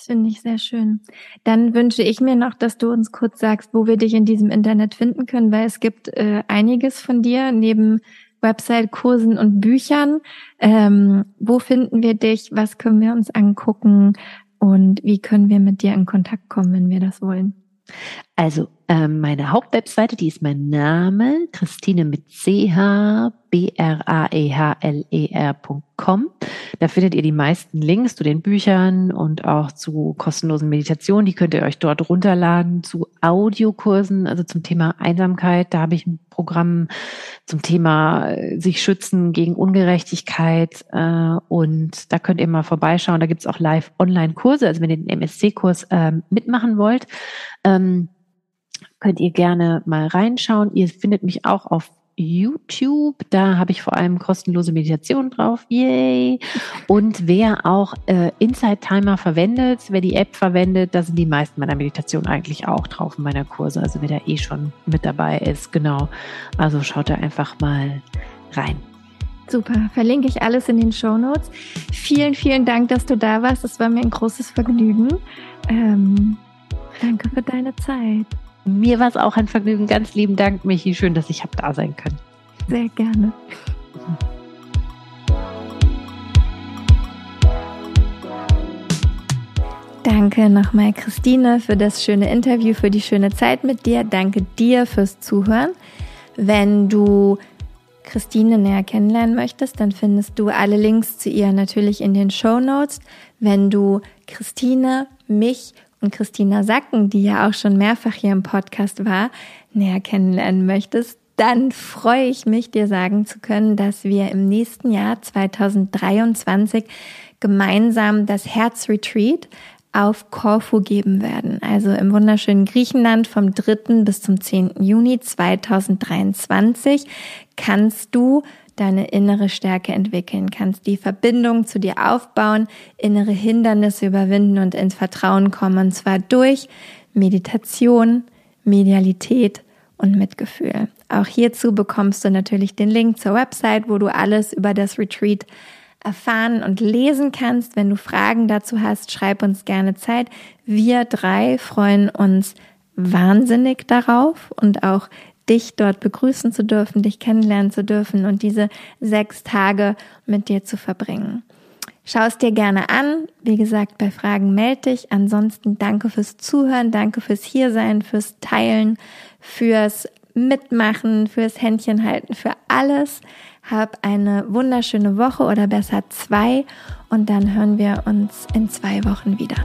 Das finde ich sehr schön. Dann wünsche ich mir noch, dass du uns kurz sagst, wo wir dich in diesem Internet finden können, weil es gibt äh, einiges von dir neben Website, Kursen und Büchern. Ähm, wo finden wir dich? Was können wir uns angucken? Und wie können wir mit dir in Kontakt kommen, wenn wir das wollen? Also ähm, meine Hauptwebseite, die ist mein Name, Christine mit CH, B-R-A-E-H-L-E-R.com. Da findet ihr die meisten Links zu den Büchern und auch zu kostenlosen Meditationen. Die könnt ihr euch dort runterladen, zu Audiokursen, also zum Thema Einsamkeit. Da habe ich ein Programm zum Thema äh, sich schützen gegen Ungerechtigkeit. Äh, und da könnt ihr mal vorbeischauen. Da gibt es auch live Online-Kurse, also wenn ihr den MSC-Kurs äh, mitmachen wollt. Ähm, könnt ihr gerne mal reinschauen. Ihr findet mich auch auf YouTube. Da habe ich vor allem kostenlose Meditation drauf. Yay! Und wer auch äh, Inside Timer verwendet, wer die App verwendet, da sind die meisten meiner Meditationen eigentlich auch drauf in meiner Kurse. Also wer da eh schon mit dabei ist, genau. Also schaut da einfach mal rein. Super, verlinke ich alles in den Show Notes. Vielen, vielen Dank, dass du da warst. Es war mir ein großes Vergnügen. Ähm, danke für deine Zeit. Mir war es auch ein Vergnügen. Ganz lieben Dank, Michi. Schön, dass ich habe da sein können. Sehr gerne. Danke nochmal, Christine, für das schöne Interview, für die schöne Zeit mit dir. Danke dir fürs Zuhören. Wenn du Christine näher kennenlernen möchtest, dann findest du alle Links zu ihr natürlich in den Show Notes. Wenn du Christine, mich und Christina Sacken, die ja auch schon mehrfach hier im Podcast war, näher kennenlernen möchtest, dann freue ich mich, dir sagen zu können, dass wir im nächsten Jahr 2023 gemeinsam das Herzretreat auf Korfu geben werden. Also im wunderschönen Griechenland vom 3. bis zum 10. Juni 2023 kannst du deine innere Stärke entwickeln kannst, die Verbindung zu dir aufbauen, innere Hindernisse überwinden und ins Vertrauen kommen, und zwar durch Meditation, Medialität und Mitgefühl. Auch hierzu bekommst du natürlich den Link zur Website, wo du alles über das Retreat erfahren und lesen kannst. Wenn du Fragen dazu hast, schreib uns gerne Zeit. Wir drei freuen uns wahnsinnig darauf und auch dich dort begrüßen zu dürfen, dich kennenlernen zu dürfen und diese sechs Tage mit dir zu verbringen. Schau es dir gerne an. Wie gesagt, bei Fragen melde dich. Ansonsten danke fürs Zuhören, danke fürs Hiersein, fürs Teilen, fürs Mitmachen, fürs Händchen halten, für alles. Hab eine wunderschöne Woche oder besser zwei und dann hören wir uns in zwei Wochen wieder.